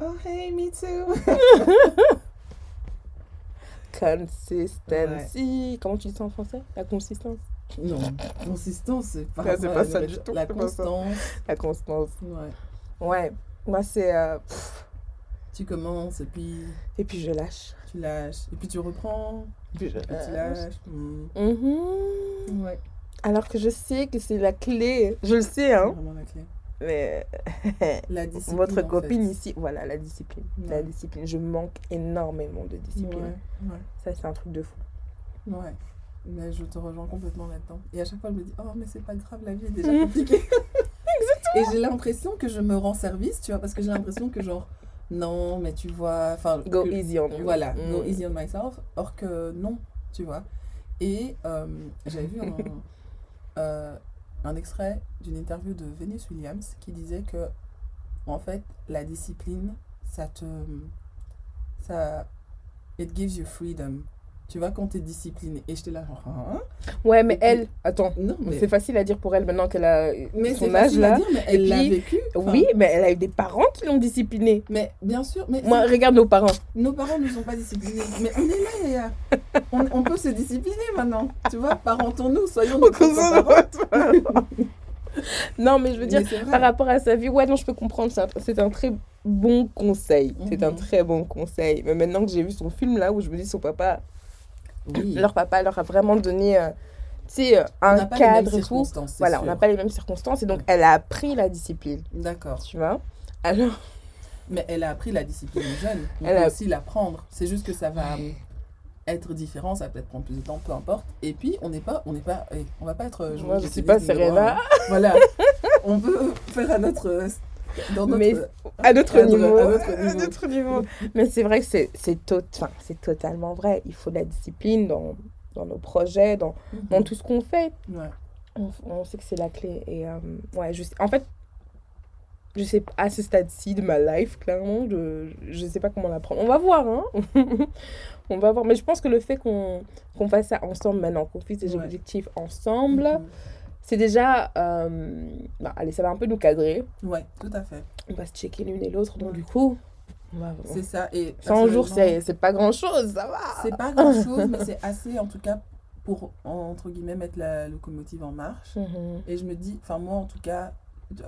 Oh hey, me too. Consistency. Comment tu dis ça en français? La consistance Non, consistance, c'est pas, Ouais, pas la ça du tout, La constance, La constance. ouais. Ouais, moi c'est... euh, Tu commences et puis et puis je lâche. tu lâches. Et puis tu reprends. Puis je Et puis tu lâches. Mm. Mhm. Ouais, Alors que je sais que c'est la clé. Je le sais, c'est hein. vraiment la clé. Mais La discipline. votre en copine fait. ici, voilà, la discipline. La discipline. Je manque énormément de discipline. Ouais, ouais, Ça, c'est un truc de fou. ouais. Mais je te rejoins complètement là-dedans. Et à chaque fois, je me dis, oh, mais c'est pas grave, la vie est déjà compliquée. Et j'ai l'impression que je me rends service, tu vois, parce que j'ai l'impression que, genre, non, mais tu vois. Enfin, Go que- easy on you. Voilà, Mm. go easy on myself. Or que non, tu vois. Et euh, j'avais vu un, euh, un extrait d'une interview de Venus Williams qui disait que, en fait, la discipline, ça te. Ça. It gives you freedom. Tu vois, quand t'es discipliné. Et j'étais là, genre, hein? Ouais, mais Et puis- elle, attends, Non, mais. c'est facile à dire pour elle maintenant qu'elle a Mais son c'est âge à là. dire, mais elle l'a vécu. Enfin, Oui, mais elle a eu des parents qui l'ont disciplinée. Mais bien sûr, mais Moi, regarde nos parents. nos parents ne sont pas disciplinés. Mais on est là, Yaya. On, on peut se discipliner maintenant. Tu vois, parentons-nous, soyons nos parents. non, mais je veux dire, par rapport à sa vie, ouais, non, je peux comprendre. C'est un, c'est un très bon conseil. C'est un Mhm. très bon conseil. Mais maintenant que j'ai vu son film là, où je me dis son papa, Oui. leur papa leur a vraiment donné, euh, sais, euh, On un n'a pas les mêmes cadre et tout. c'est Voilà, on n'a pas les mêmes circonstances et donc elle a appris la discipline, D'accord. tu vois? Alors, Mais elle a appris la discipline jeune. On Elle peut a- aussi l'apprendre. C'est juste que ça va euh, être différent, ça va peut-être prendre plus de temps, peu importe. Et puis, on n'est pas, on n'est pas, eh, on va pas être. euh, Moi, je journaliste suis pas Serena. Voilà. on peut faire à notre, euh, dans notre. Mais à notre cadre, niveau. à. Mais c'est vrai que c'est c'est totalement vrai. Il faut de la discipline dans, dans nos projets, dans, dans tout ce qu'on fait. Ouais. On, on sait que c'est la clé. Et euh, ouais, je en fait, je sais pas, à ce stade-ci de ma life, clairement, je, je sais pas comment la prendre. On va voir, hein. on va voir. Mais je pense que le fait qu'on qu'on fasse ça ensemble maintenant, qu'on fixe des Ouais. objectifs ensemble, Mhm. C'est déjà. euh, bah, allez, ça va un peu nous cadrer. Ouais, tout à fait. On va se checker l'une et l'autre. Donc, Ouais. du coup. C'est ça. Et 100 jours, c'est pas grand-chose, ça va. C'est pas grand chose, mais c'est assez en tout cas pour entre guillemets mettre la locomotive en marche. Mhm. Et je me dis, enfin moi en tout cas,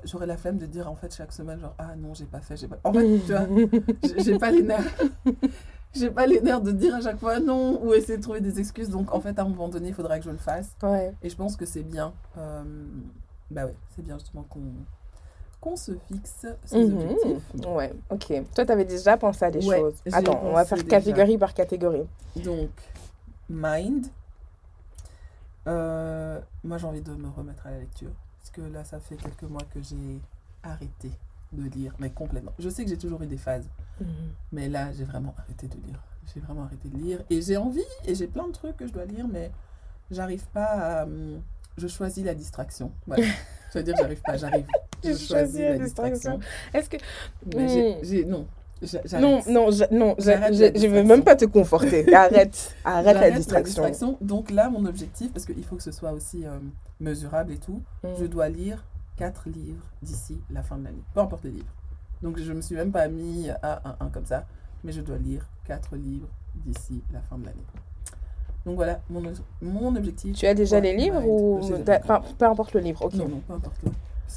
j'aurais la flemme de dire en fait chaque semaine genre ah non j'ai pas fait, j'ai pas. En fait tu vois, j'ai pas les nerfs. J'ai pas les nerfs de dire à chaque fois non ou essayer de trouver des excuses. Donc en fait à un moment donné il faudra que je le fasse. Ouais. Et je pense que c'est bien. euh, bah ouais, c'est bien justement qu'on qu'on se fixe ces Mhm. objectifs. Ouais, ok. Toi, t'avais déjà pensé à des Ouais, choses. Attends, on va faire déjà. catégorie par catégorie. Donc mind, Euh, moi, j'ai envie de me remettre à la lecture. Parce que là, ça fait quelques mois que j'ai arrêté de lire, mais complètement. Je sais que j'ai toujours eu des phases, Mhm. mais là, j'ai vraiment arrêté de lire. J'ai vraiment arrêté de lire. Et j'ai envie, et j'ai plein de trucs que je dois lire, mais j'arrive pas à. hum, Je choisis la distraction. Voilà. je veux dire, j'arrive pas, j'arrive. Je choisis la distraction. Est-ce que. Mais Hmm. non. Non, non, je, non, je, je, la je vais distraction. même pas te conforter. Arrête, arrête la J'arrête distraction. Donc là, mon objectif, parce qu'il faut que ce soit aussi euh, mesurable et tout, Mm. je dois lire 4 livres d'ici la fin de l'année. Peu importe les livres. Donc je me suis même pas mis à un, un comme ça, mais je dois lire 4 livres d'ici la fin de l'année. Donc voilà, mon, mon objectif. Tu as déjà les livres ou enfin, peu importe le livre, ok. Non, non, peu importe.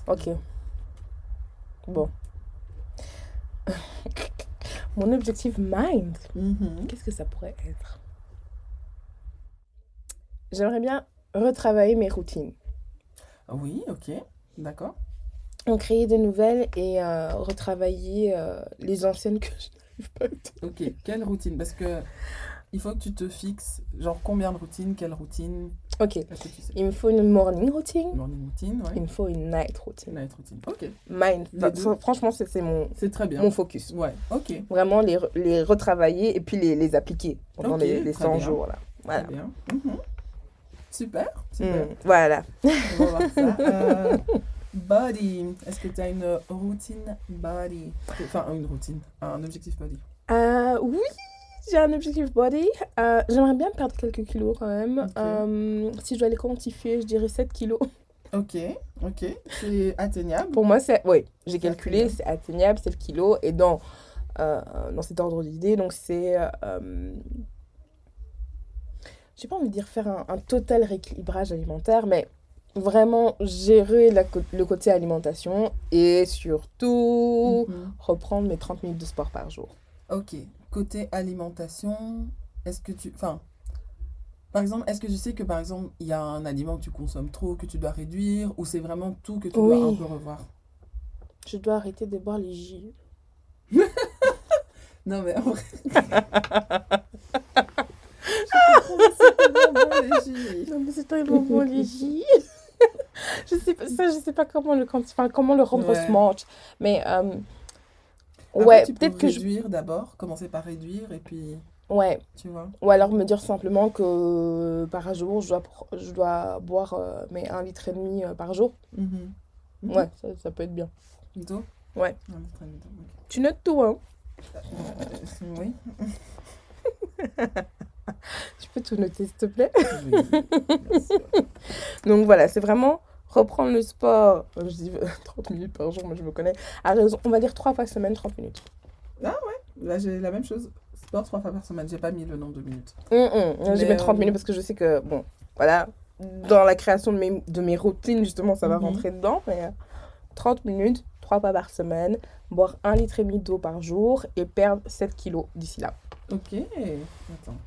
Ok. Bon. Mon objectif mind, Mhm. qu'est-ce que ça pourrait être? J'aimerais bien retravailler mes routines. Oui, ok, d'accord. En créer de nouvelles et euh, retravailler euh, les anciennes que je n'arrive pas à. Ok, quelle routine? Parce que il faut que tu te fixes, genre combien de routines, quelle routine Ok. Que tu sais? Il me faut une morning routine. Morning routine, Il ouais. me faut une night routine. Night routine. Ok, Mind. Enfin, franchement, c'est mon, c'est très bien. mon focus. Ouais, ok. Vraiment les, les retravailler et puis les, les appliquer pendant les, les très 100 bien. jours. Là. Voilà. Très bien. Mhm. Super, super. Mm, voilà. On va voir ça. Euh, body. Est-ce que tu as une routine body? Enfin, une routine, un objectif body. Euh, oui, j'ai un objectif body. Euh, J'aimerais bien perdre quelques kilos quand même. Euh, si je dois les quantifier, je dirais 7 kilos. Ok, ok. C'est atteignable. Pour moi, c'est. Oui, j'ai calculé, c'est atteignable, 7 kilos. Et dans, euh, dans cet ordre d'idée, donc c'est. Euh, j'ai pas envie de dire faire un, un total rééquilibrage alimentaire, mais vraiment gérer la le côté alimentation et surtout Mhm. reprendre mes 30 minutes de sport par jour. Ok. Côté alimentation, est-ce que tu. Enfin. Par exemple, est-ce que tu sais que par exemple, il y a un aliment que tu consommes trop, que tu dois réduire, ou c'est vraiment tout que tu dois Oui. un peu revoir? Je dois arrêter de boire les jus. Non, mais en vrai. Je comprends, c'est tellement bon, les jus. Non, mais c'est tellement bon les jus. Je sais ça, je sais pas comment le, enfin, comment le rendre Ouais. smart. Mais euh, Après, ouais, peut-être que je. réduire d'abord, commencer par réduire, et puis, Ouais. tu vois. Ou alors me dire simplement que par jour, je dois, je dois boire euh, mais un litre et demi euh, par jour. Mhm. Mhm. Ouais, ça, ça peut être bien. Plutôt Ouais. Tu notes tout, hein? Euh, Oui. Tu peux tout noter, s'il te plaît? Oui, bien sûr. Donc voilà, c'est vraiment reprendre le sport. Je dis euh, 30 minutes par jour, mais je me connais. À raison, on va dire trois fois semaine, 30 minutes. Là, j'ai la même chose. Sport trois fois par semaine. J'ai pas mis le nombre de minutes. Hum. Je Mais, mets 30 euh, minutes parce que je sais que, bon, voilà, dans la création de mes, de mes routines, justement, ça va Mhm. rentrer dedans. Mais euh, 30 minutes, 3 fois par semaine, boire un litre et demi d'eau par jour et perdre 7 kilos d'ici là. Ok. Attends.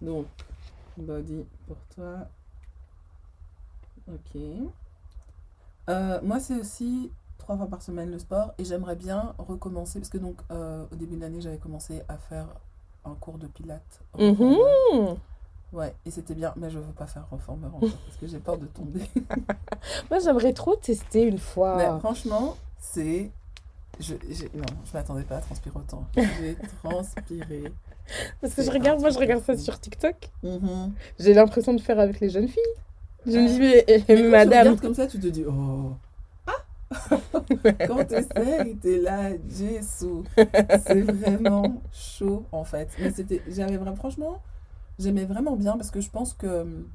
Donc, body pour toi. Ok. Euh, moi, c'est aussi trois fois par semaine le sport et j'aimerais bien recommencer parce que donc euh, au début de l'année, j'avais commencé à faire un cours de pilates. Mhm. Ouais, et c'était bien, mais je veux pas faire reformeur parce que j'ai peur de tomber. Moi, j'aimerais trop tester une fois. Mais franchement, c'est. Je, j'ai- non, je m'attendais pas à transpirer autant. J'ai transpiré. Parce que je regarde, moi, je regarde ça sur TikTok. Mhm. J'ai l'impression de faire avec les jeunes filles. Je me dis, mais, Mais quand tu madame. regardes comme ça, tu te dis, oh. Ah Quand tu essayes, t'es là, Jésus. C'est vraiment chaud, en fait. Mais c'était, j'avais vraiment, franchement, j'aimais vraiment bien parce que je pense que hum,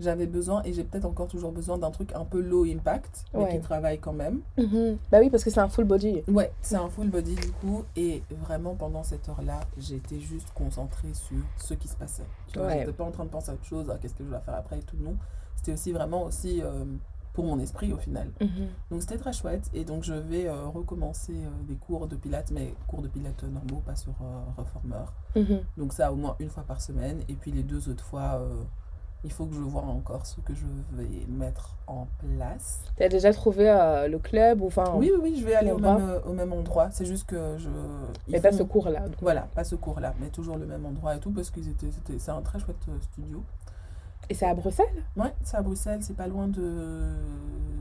j'avais besoin, et j'ai peut-être encore toujours besoin d'un truc un peu low impact, mais Ouais. qui travaille quand même. Mhm. Bah oui, parce que c'est un full body. Ouais, c'est un full body du coup, et vraiment pendant cette heure-là, j'étais juste concentrée sur ce qui se passait. Tu vois, Ouais. j'étais pas en train de penser à autre chose, qu'est-ce que je dois faire après et tout, non. C'était aussi vraiment aussi euh, pour mon esprit au final. Mhm. Donc c'était très chouette, et donc je vais euh, recommencer euh, des cours de pilates, mais cours de pilates normaux, pas sur euh, Reformer. Mhm. Donc ça au moins une fois par semaine, et puis les deux autres fois, il faut que je vois encore ce que je vais mettre en place. T'as déjà trouvé le club ou enfin. Oui, oui, oui, je vais aller au même, au même endroit. C'est juste que je. Mais pas font- ce cours-là. Voilà, pas ce cours-là, mais toujours le même endroit et tout, parce c'était, c'est un très chouette studio. Et c'est à Bruxelles? Ouais, c'est à Bruxelles, c'est pas loin de,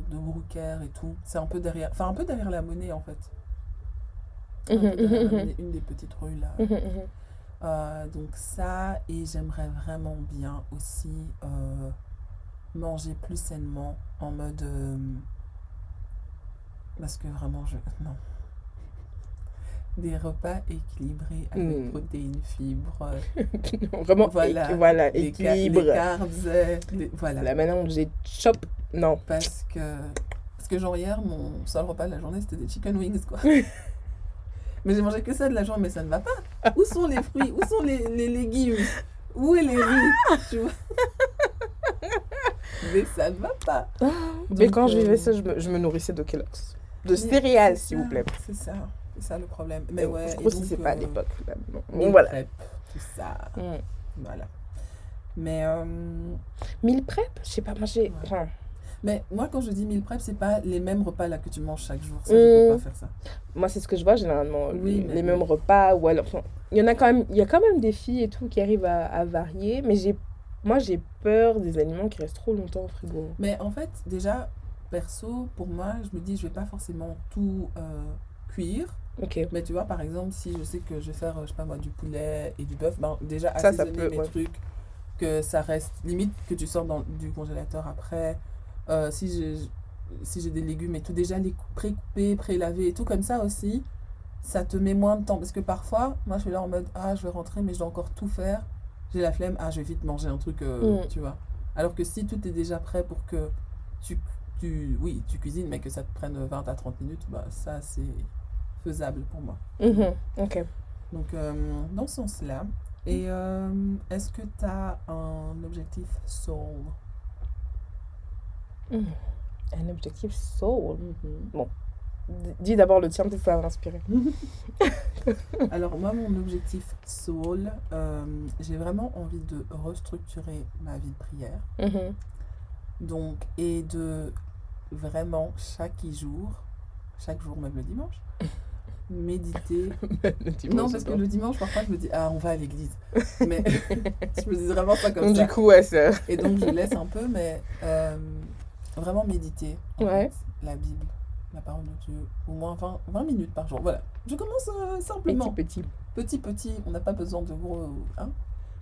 de Brooker et tout. C'est un peu derrière, enfin un peu derrière la monnaie en fait. Un Mhm, peu derrière la mhm, Monnaie, une des petites rues là. Mhm, mhm. Euh, donc ça, et j'aimerais vraiment bien aussi euh, manger plus sainement en mode... euh, parce que vraiment, je... Non. Des repas équilibrés avec Mm. protéines, fibres, euh, Vraiment, voilà, voilà, les, équilibre. les carbs, euh, les- voilà. Là, maintenant, j'ai chop. Non. Parce que, parce que genre hier, mon seul repas de la journée, c'était des chicken wings, quoi. mais j'ai mangé que ça de la journée, mais ça ne va pas. Où sont les fruits? Où sont les, les légumes? Où est les riz? Tu vois? Mais ça ne va pas. Mais Donc, quand je vivais euh, ça, je me, je me nourrissais de Kellogg's. De céréales, s'il vous plaît. C'est ça, c'est ça le problème. Mais ouais, je crois que c'est pas à euh, l'époque. bon. voilà. prep, tout ça. Mm. Voilà. Mais, euh, Meal prep Je sais pas, moi j'ai. Ouais. mais moi, quand je dis meal prep, c'est pas les mêmes repas là que tu manges chaque jour. Ça, je peux Mm. pas faire ça. moi, c'est ce que je vois généralement. Oui, les, mêmes repas. Ou alors. enfin, il y en a quand même. Il y a quand même des filles et tout qui arrivent à, à varier. Mais j'ai. Moi, j'ai peur des aliments qui restent trop longtemps au frigo. Mais en fait, déjà, perso, pour moi, je me dis, je vais pas forcément tout euh, cuire. Mais tu vois, par exemple, si je sais que je vais faire, euh, je sais pas moi, du poulet et du bœuf, ben déjà Ça, ça assaisonner peut, mes ouais. trucs, que ça reste limite que tu sors dans, du congélateur après. Euh, si j'ai si j'ai des légumes et tout, déjà les cou- pré-coupés, pré-lavés et tout comme ça aussi, ça te met moins de temps. Parce que parfois, moi je suis là en mode, ah, je vais rentrer, mais je dois encore tout faire. J'ai la flemme, ah, je vais vite manger un truc, euh, Mm. tu vois. Alors que si tout est déjà prêt pour que tu, tu, oui, tu cuisines, mais que ça te prenne 20 à 30 minutes, bah ça c'est faisable pour moi. Mhm, Ok. Donc, euh, dans ce sens-là. Et euh, est-ce que tu as un objectif soul? Mhm. Un objectif soul? D- Dis d'abord le tien, peut-être ça va m'inspirer. Alors, moi, mon objectif soul, euh, j'ai vraiment envie de restructurer ma vie de prière. Mhm. Donc, et de vraiment chaque jour, chaque jour, même le dimanche, méditer. Non, parce que le dimanche, parfois, je me dis, ah, on va à l'église. Mais je me dis vraiment pas comme Donc, ça. du coup, ouais, ça. Et donc, je laisse un peu, mais euh, vraiment méditer. Ouais. fait, la Bible, la parole de Dieu, au moins 20, 20 minutes par jour. Voilà. Je commence euh, simplement. Petit, petit. Petit, petit. On n'a pas besoin de gros. Hein,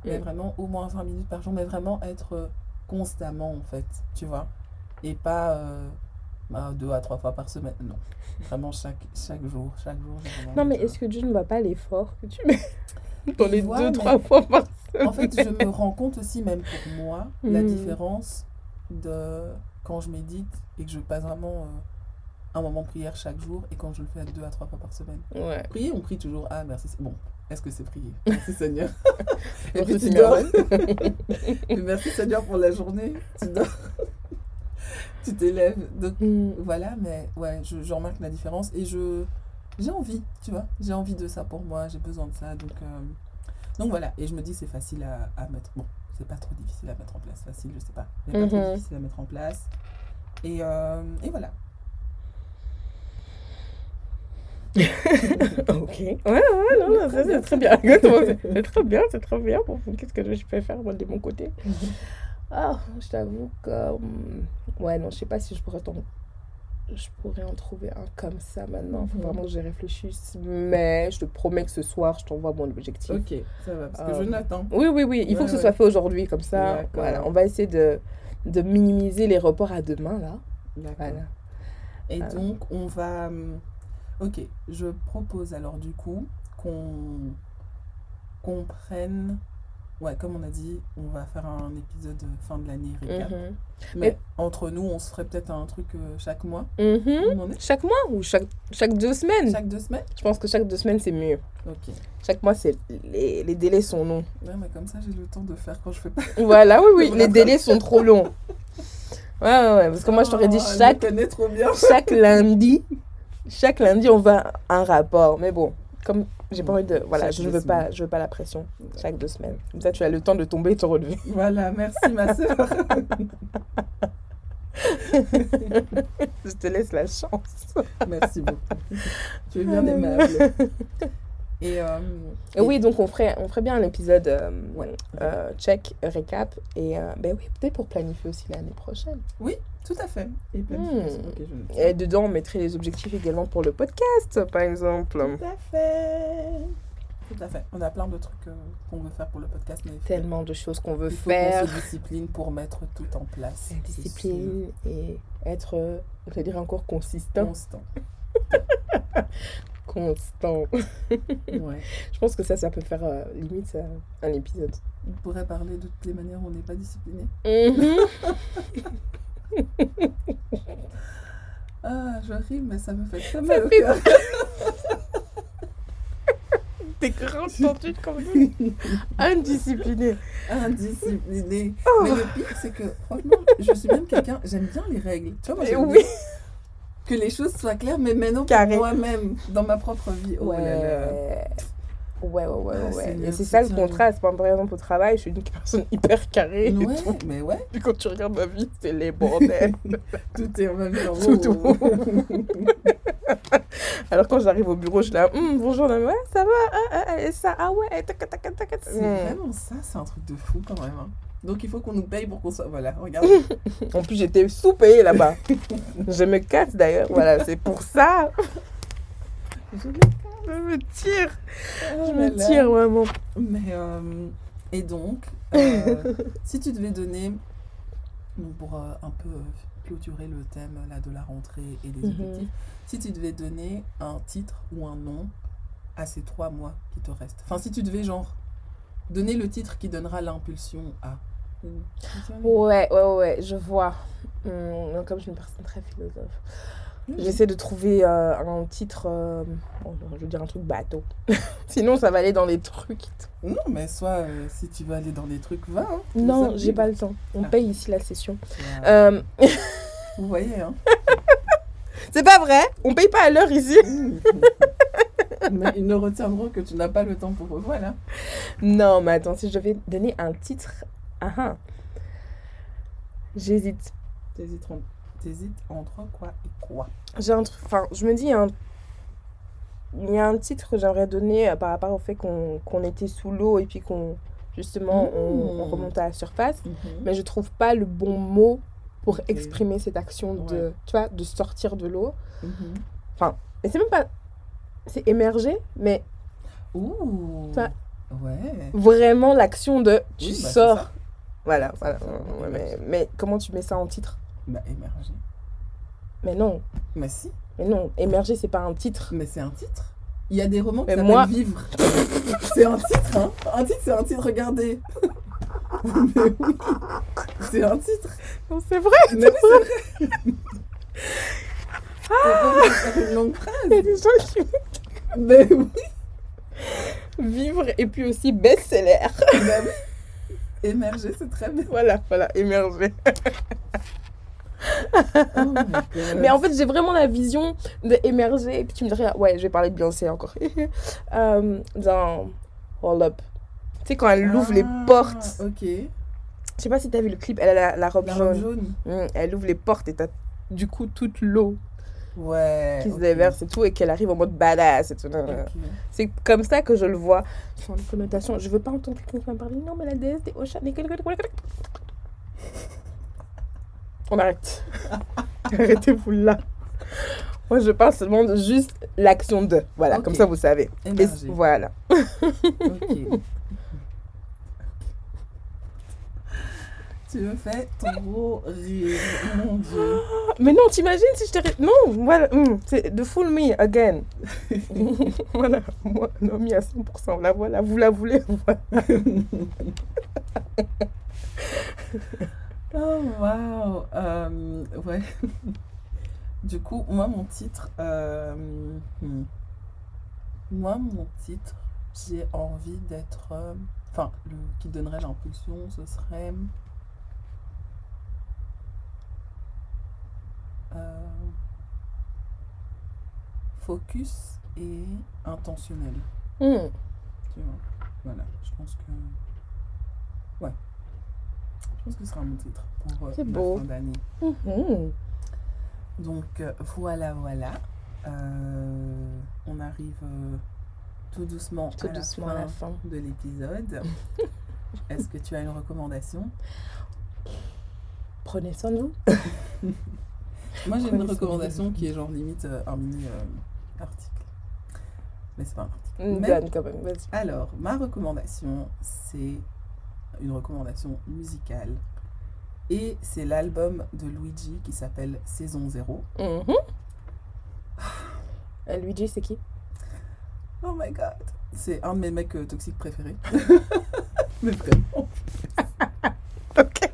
mais vraiment, au moins 20 minutes par jour. Mais vraiment être euh, constamment, en fait. Tu vois Et pas euh, bah, deux à trois fois par semaine. Non. Vraiment chaque, chaque jour. Chaque jour. Non, mais est-ce que Dieu ne voit pas l'effort que tu mets dans les deux, trois fois par semaine En fait, je me rends compte aussi, même pour moi, la Mm. différence de quand je médite et que je passe vraiment euh, un moment de prière chaque jour et quand je le fais deux à trois fois par semaine. Ouais. Prier, on prie toujours. Ah, merci. Bon, est-ce que c'est prier? Merci Seigneur. et puis tu dors. Merci Seigneur pour la journée. Tu dors. tu t'élèves. Donc Mm. voilà, mais ouais, je, je remarque la différence et je j'ai envie, tu vois, j'ai envie de ça pour moi, j'ai besoin de ça, donc euh, donc voilà. Et je me dis c'est facile à, à mettre. Bon, c'est pas trop difficile à mettre en place, facile, je sais pas, mais pas trop Mhm. difficile à mettre en place. Et euh, et voilà. ok. Ouais, ouais, non, non, c'est très bien. C'est c'est très bien, c'est très bien. Bon, qu'est-ce que je peux faire moi de mon côté? Ah, je t'avoue que. Ouais, non, je sais pas si je pourrais t'en. Je pourrais en trouver un comme ça maintenant. Faut Mhm. vraiment que j'y réfléchisse. Mais je te promets que ce soir, je t'envoie mon objectif. Ok, ça va, parce que Euh, je n'attends. Oui, oui, oui. Il faut Ouais, que ce soit fait aujourd'hui, comme ça. Voilà, on va essayer de, de minimiser les reports à demain, là. D'accord. Voilà. Et donc, on va. hum, Ok, je propose alors du coup qu'on qu'on prenne. Ouais, comme on a dit, on va faire un épisode fin de l'année récap. Mhm. Mais entre nous, on se ferait peut-être un truc euh, chaque mois. Mhm. On en est Chaque mois ou chaque, chaque deux semaines? Chaque deux semaines Je pense que chaque deux semaines, c'est mieux. Ok. Chaque mois, c'est les, les délais sont longs. Ouais, mais comme ça, j'ai le temps de faire quand je fais pas. Voilà, oui, oui, les la délais sont trop longs. Ouais, ouais, ouais, parce que moi, je t'aurais dit Oh, chaque, trop bien. chaque lundi, chaque lundi, on va un rapport. Mais bon, comme j'ai pas envie de. Voilà, Chaque je veux pas, je veux pas la pression. Chaque deux semaines. Comme ça, tu as le temps de tomber et te relever. Voilà, merci ma soeur. Je te laisse la chance. merci beaucoup. Tu es bien aimable. Et, euh, Et oui, donc on ferait, on ferait bien un épisode euh, Ouais. euh, check, récap. Et ben oui, peut-être pour planifier aussi l'année prochaine. Oui, tout à fait. Et. Hmm. Je. Et dedans, on mettrait les objectifs également pour le podcast, par exemple. Tout à fait. Tout à fait. On a plein de trucs euh, qu'on veut faire pour le podcast, mais Tellement de choses qu'on veut il faut faire. qu'on se discipline pour mettre tout en place. La discipline et être, euh, je dire encore consistant. Constant. Constant. Ouais. Je pense que ça, ça peut faire euh, limite ça, un épisode. On pourrait parler de toutes les manières où on n'est pas discipliné. Ah, je ris, mais ça me fait très mal au fait cœur. T'es grave tendu quand même. Indiscipliné. Indiscipliné. Oh. Mais le pire, c'est que, franchement, je suis même quelqu'un, j'aime bien les règles. Tu vois, moi, j'aime oui. que les choses soient claires, mais maintenant pour moi-même, dans ma propre vie. Oh là là. Ouais, ouais, ouais, ouais. Ah, ouais. Et c'est ça le contraste. Par exemple, au travail, je suis une personne hyper carrée. et Ouais, tout. mais ouais, Puis quand tu regardes ma vie, c'est les bordels. tout est en même temps. Tout. Alors quand j'arrive au bureau, je suis là, Hum, bonjour, ouais, ça va, ah, ah, ah, et ça, ah ouais, tac, tac, tac, tac. C'est Hum. vraiment ça, c'est un truc de fou quand même. hein. Donc il faut qu'on nous paye pour qu'on soit. Voilà, regarde. En plus, j'étais sous-payée là-bas. je me casse d'ailleurs, voilà, c'est pour ça. je Je me tire, Oh je me tire vraiment. Mais euh, et donc, euh, si tu devais donner, donc pour euh, un peu clôturer le thème là de la rentrée et des Mhm. objectifs, si tu devais donner un titre ou un nom à ces trois mois qui te restent? Enfin, si tu devais genre donner le titre qui donnera l'impulsion à. Ouais, ouais, ouais, je vois. Hum, comme je suis une personne très philosophe. J'essaie de trouver euh, un titre, euh, bon, je veux dire un truc bateau. Sinon, ça va aller dans les trucs. Non, mais soit euh, si tu veux aller dans des trucs, va. hein. Non, j'ai pas le temps. On Ah. paye ici la session. Vous voyez, hein. c'est pas vrai, on paye pas à l'heure ici. mais ils ne retiendront que tu n'as pas le temps pour eux. Voilà. Non, mais attends, si je devais donner un titre. Ah ah. J'hésite. T'hésites en- t'hésites entre quoi et quoi? J'ai un truc. Enfin, je me dis, un- il y a un titre que j'aimerais donner euh, par rapport au fait qu'on qu'on était sous l'eau et puis qu'on. Justement, on, on Mmh. remonte à la surface. Mais je trouve pas le bon mot pour exprimer cette action de, Ouais. tu vois, de sortir de l'eau. Mhm. Et c'est même pas. C'est émerger, mais Ouh. Ça- Ouais. vraiment l'action de tu Oui, bah, sors. Voilà, voilà. Ouais, mais, mais comment tu mets ça en titre? Bah, émerger. Mais non, Mais si, mais non. Émerger, c'est pas un titre. mais c'est un titre. Il y a des romans qui moi- Vivre. c'est un titre, hein. Un titre, c'est un titre, regardez. Mais oui, c'est un titre. Non, c'est vrai. Mais oui, c'est vrai. Ah une longue phrase. Il y a des gens qui Mais oui. vivre et puis aussi best-seller. Bah. Émerger, c'est très bien. Voilà, voilà, émerger. Oh. Mais en fait, j'ai vraiment la vision d'émerger. Et puis tu me dirais, ouais, je vais parler de Beyoncé encore. euh, dans Hold Up. Tu sais, quand elle ouvre les Ah, portes. Ok. Je sais pas si t'as vu le clip, elle a la, la robe La jaune. Mm, elle ouvre les portes et t'as du coup toute l'eau Ouais. qui se déverse et tout. Et qu'elle arrive en mode badass et tout. C'est comme ça que je le vois. Sans les connotations. Je veux pas entendre quelqu'un qui me parler. Non, mais la déesse des Ocean. Arrête. Arrêtez-vous là. Moi, je parle seulement de juste l'action de. Voilà, comme ça, vous savez. Et voilà. Tu me fais trop rire, mon dieu. Mais non, t'imagines si je te... Non, voilà. hum, c'est the full me again. voilà. Moi, Nomi à 100%. La voilà. Vous la voulez. Voilà. Oh, waouh. Euh, ouais. Du coup, moi, mon titre. euh, hmm. Moi, mon titre, j'ai envie d'être. euh, Enfin, le qui donnerait l'impulsion, ce serait. focus et intentionnel. Hum. Tu vois. Voilà, je pense que. Ouais. Je pense que ce sera mon titre pour euh, la beau. fin d'année. Mhm. Donc euh, voilà, voilà. Euh, on arrive euh, tout doucement, Tout à, doucement la à la fin de l'épisode. Est-ce que tu as une recommandation? Prenez soin de vous. Moi, j'ai une recommandation qui est genre limite euh, un mini euh, article. Mais c'est pas un article. Mais- donne quand même. Alors, ma recommandation, c'est une recommandation musicale. Et c'est l'album de Luigi qui s'appelle Saison 0. Mhm. Euh, Luigi, c'est qui? Oh my god! C'est un de mes mecs euh, toxiques préférés. Mais vraiment. Ok.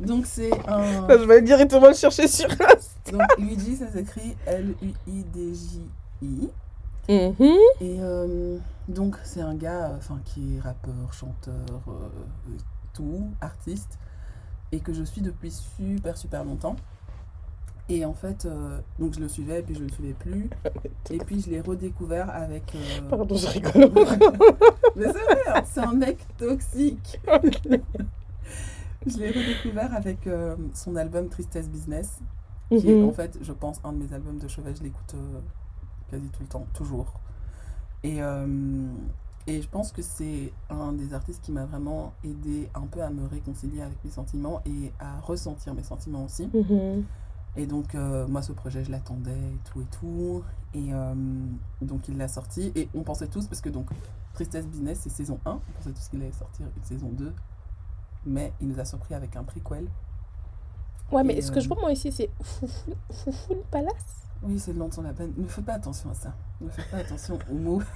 Donc, c'est un. Je vais directement le chercher sur Insta. Donc, Luigi, ça s'écrit L-U-I-D-J-I. Mhm. Et euh, donc, c'est un gars euh, enfin, qui est rappeur, chanteur, euh, tout, artiste, et que je suis depuis super, super longtemps. Et en fait, euh, donc je le suivais, puis je ne le suivais plus. Et puis, je l'ai redécouvert avec. euh, Pardon, je rigole. Mais c'est vrai, hein, c'est un mec toxique. je l'ai redécouvert avec euh, son album Tristesse Business, qui est Mhm. en fait, je pense, un de mes albums de chevet. Je l'écoute euh, quasi tout le temps, toujours. Et, euh, et je pense que c'est un des artistes qui m'a vraiment aidé un peu à me réconcilier avec mes sentiments et à ressentir mes sentiments aussi. Mhm. Et donc, euh, moi, ce projet, je l'attendais et tout et tout. Et euh, donc, il l'a sorti. Et on pensait tous, parce que donc, Tristesse Business, c'est saison 1. On pensait tous qu'il allait sortir une saison 2. Mais il nous a surpris avec un prequel. Ouais, mais ce que je vois moi ici, c'est Foufoune Palace. Oui, c'est de son label. Ne faites pas attention à ça. Ne faites pas attention aux mots.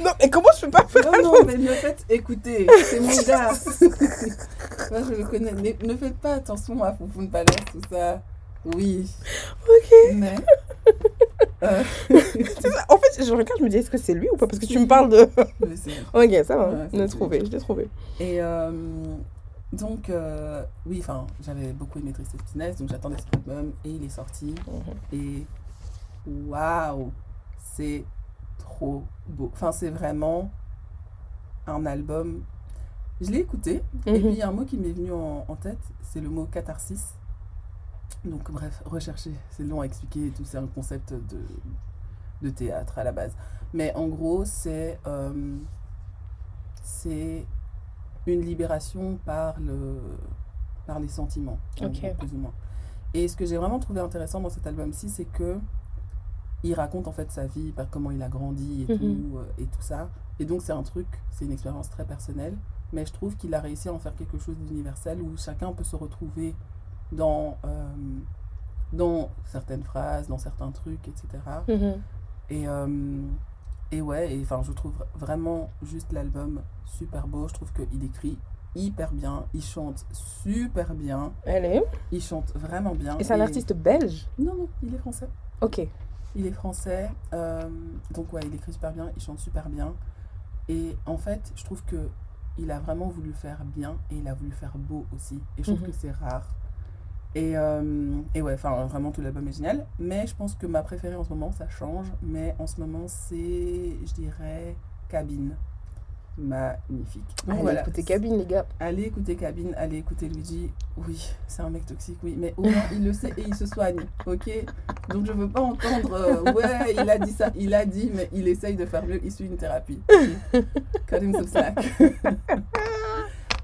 Non, mais comment je peux pas faire Non, non, mais ne faites écoutez. C'est mon gars. Moi, je le connais. Ne, ne faites pas attention à Foufoune Palace, tout ça. Oui. Ok. Mais. euh, ça. En fait, je regarde, je me dis, est-ce que c'est lui ou pas? Parce que tu me parles de. ok, ça va. Ouais, c'est- trouvé, je l'ai trouvé. Et euh, donc, euh, oui, enfin, j'avais beaucoup aimé Tristesse Business, donc j'attendais cet album et il est sorti. Mhm. Et waouh, c'est trop beau. Enfin, c'est vraiment un album. Je l'ai écouté et Mhm. puis il y a un mot qui m'est venu en, en tête, c'est le mot catharsis. Donc, bref, recherchez, c'est long à expliquer et tout, c'est un concept de, de théâtre à la base. Mais en gros, c'est euh, c'est une libération par, le, par les sentiments, en Ok. gros, plus ou moins. Et ce que j'ai vraiment trouvé intéressant dans cet album-ci, c'est que il raconte en fait sa vie, par comment il a grandi et, Mhm. tout, euh, et tout ça. Et donc c'est un truc, c'est une expérience très personnelle, mais je trouve qu'il a réussi à en faire quelque chose d'universel où chacun peut se retrouver dans, euh, dans certaines phrases, dans certains trucs, etc. Et, euh, et ouais, et, enfin, je trouve vraiment juste l'album super beau. Je trouve qu'il écrit hyper bien, il chante super bien, Allez. il chante vraiment bien. Et c'est un artiste belge? Non, non, il est français. Ok. Il est français, euh, donc ouais, il écrit super bien, il chante super bien. Et en fait, je trouve que il a vraiment voulu faire bien et il a voulu faire beau aussi. Et je trouve Mhm. que c'est rare. Et, euh, et ouais, enfin, vraiment, tout l'album est génial. Mais je pense que ma préférée en ce moment, ça change. Mais en ce moment, c'est, je dirais, Cabine. Magnifique. Donc Allez, voilà. écoutez Cabine, les gars. Allez écouter Cabine, allez écouter Luigi. Oui, c'est un mec toxique, oui, mais au moins il le sait et il se soigne, ok? Donc je veux pas entendre, euh, ouais, il a dit ça, il a dit, mais il essaye de faire mieux, il suit une thérapie. Cut him some slack.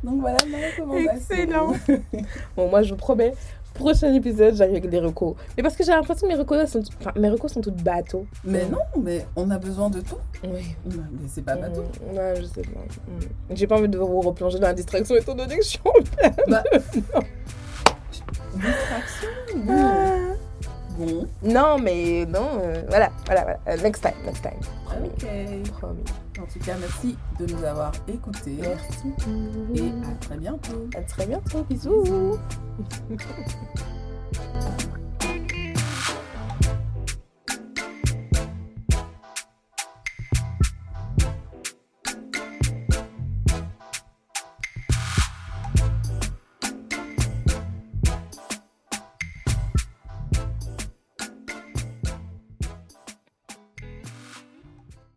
Donc voilà ma recommandation. Excellent. Bon, moi, je vous promets, prochain épisode, j'arrive avec des recos. Mais parce que j'ai l'impression que mes recos sont, enfin, mes recos sont toutes bateaux. Mais non, mais on a besoin de tout. Oui. Mais c'est pas bateau. Mm, Ouais, je sais pas. Mm. J'ai pas envie de vous replonger dans la distraction étant donné que je suis en Bah, distraction, bon. Ah. Bon, Non, mais non, euh, voilà, voilà, voilà. Euh, next time, next time. Promis. ok. Promis. En tout cas, merci de nous avoir écoutés. Merci. Et à très bientôt. À très bientôt. Bisous. Bisous.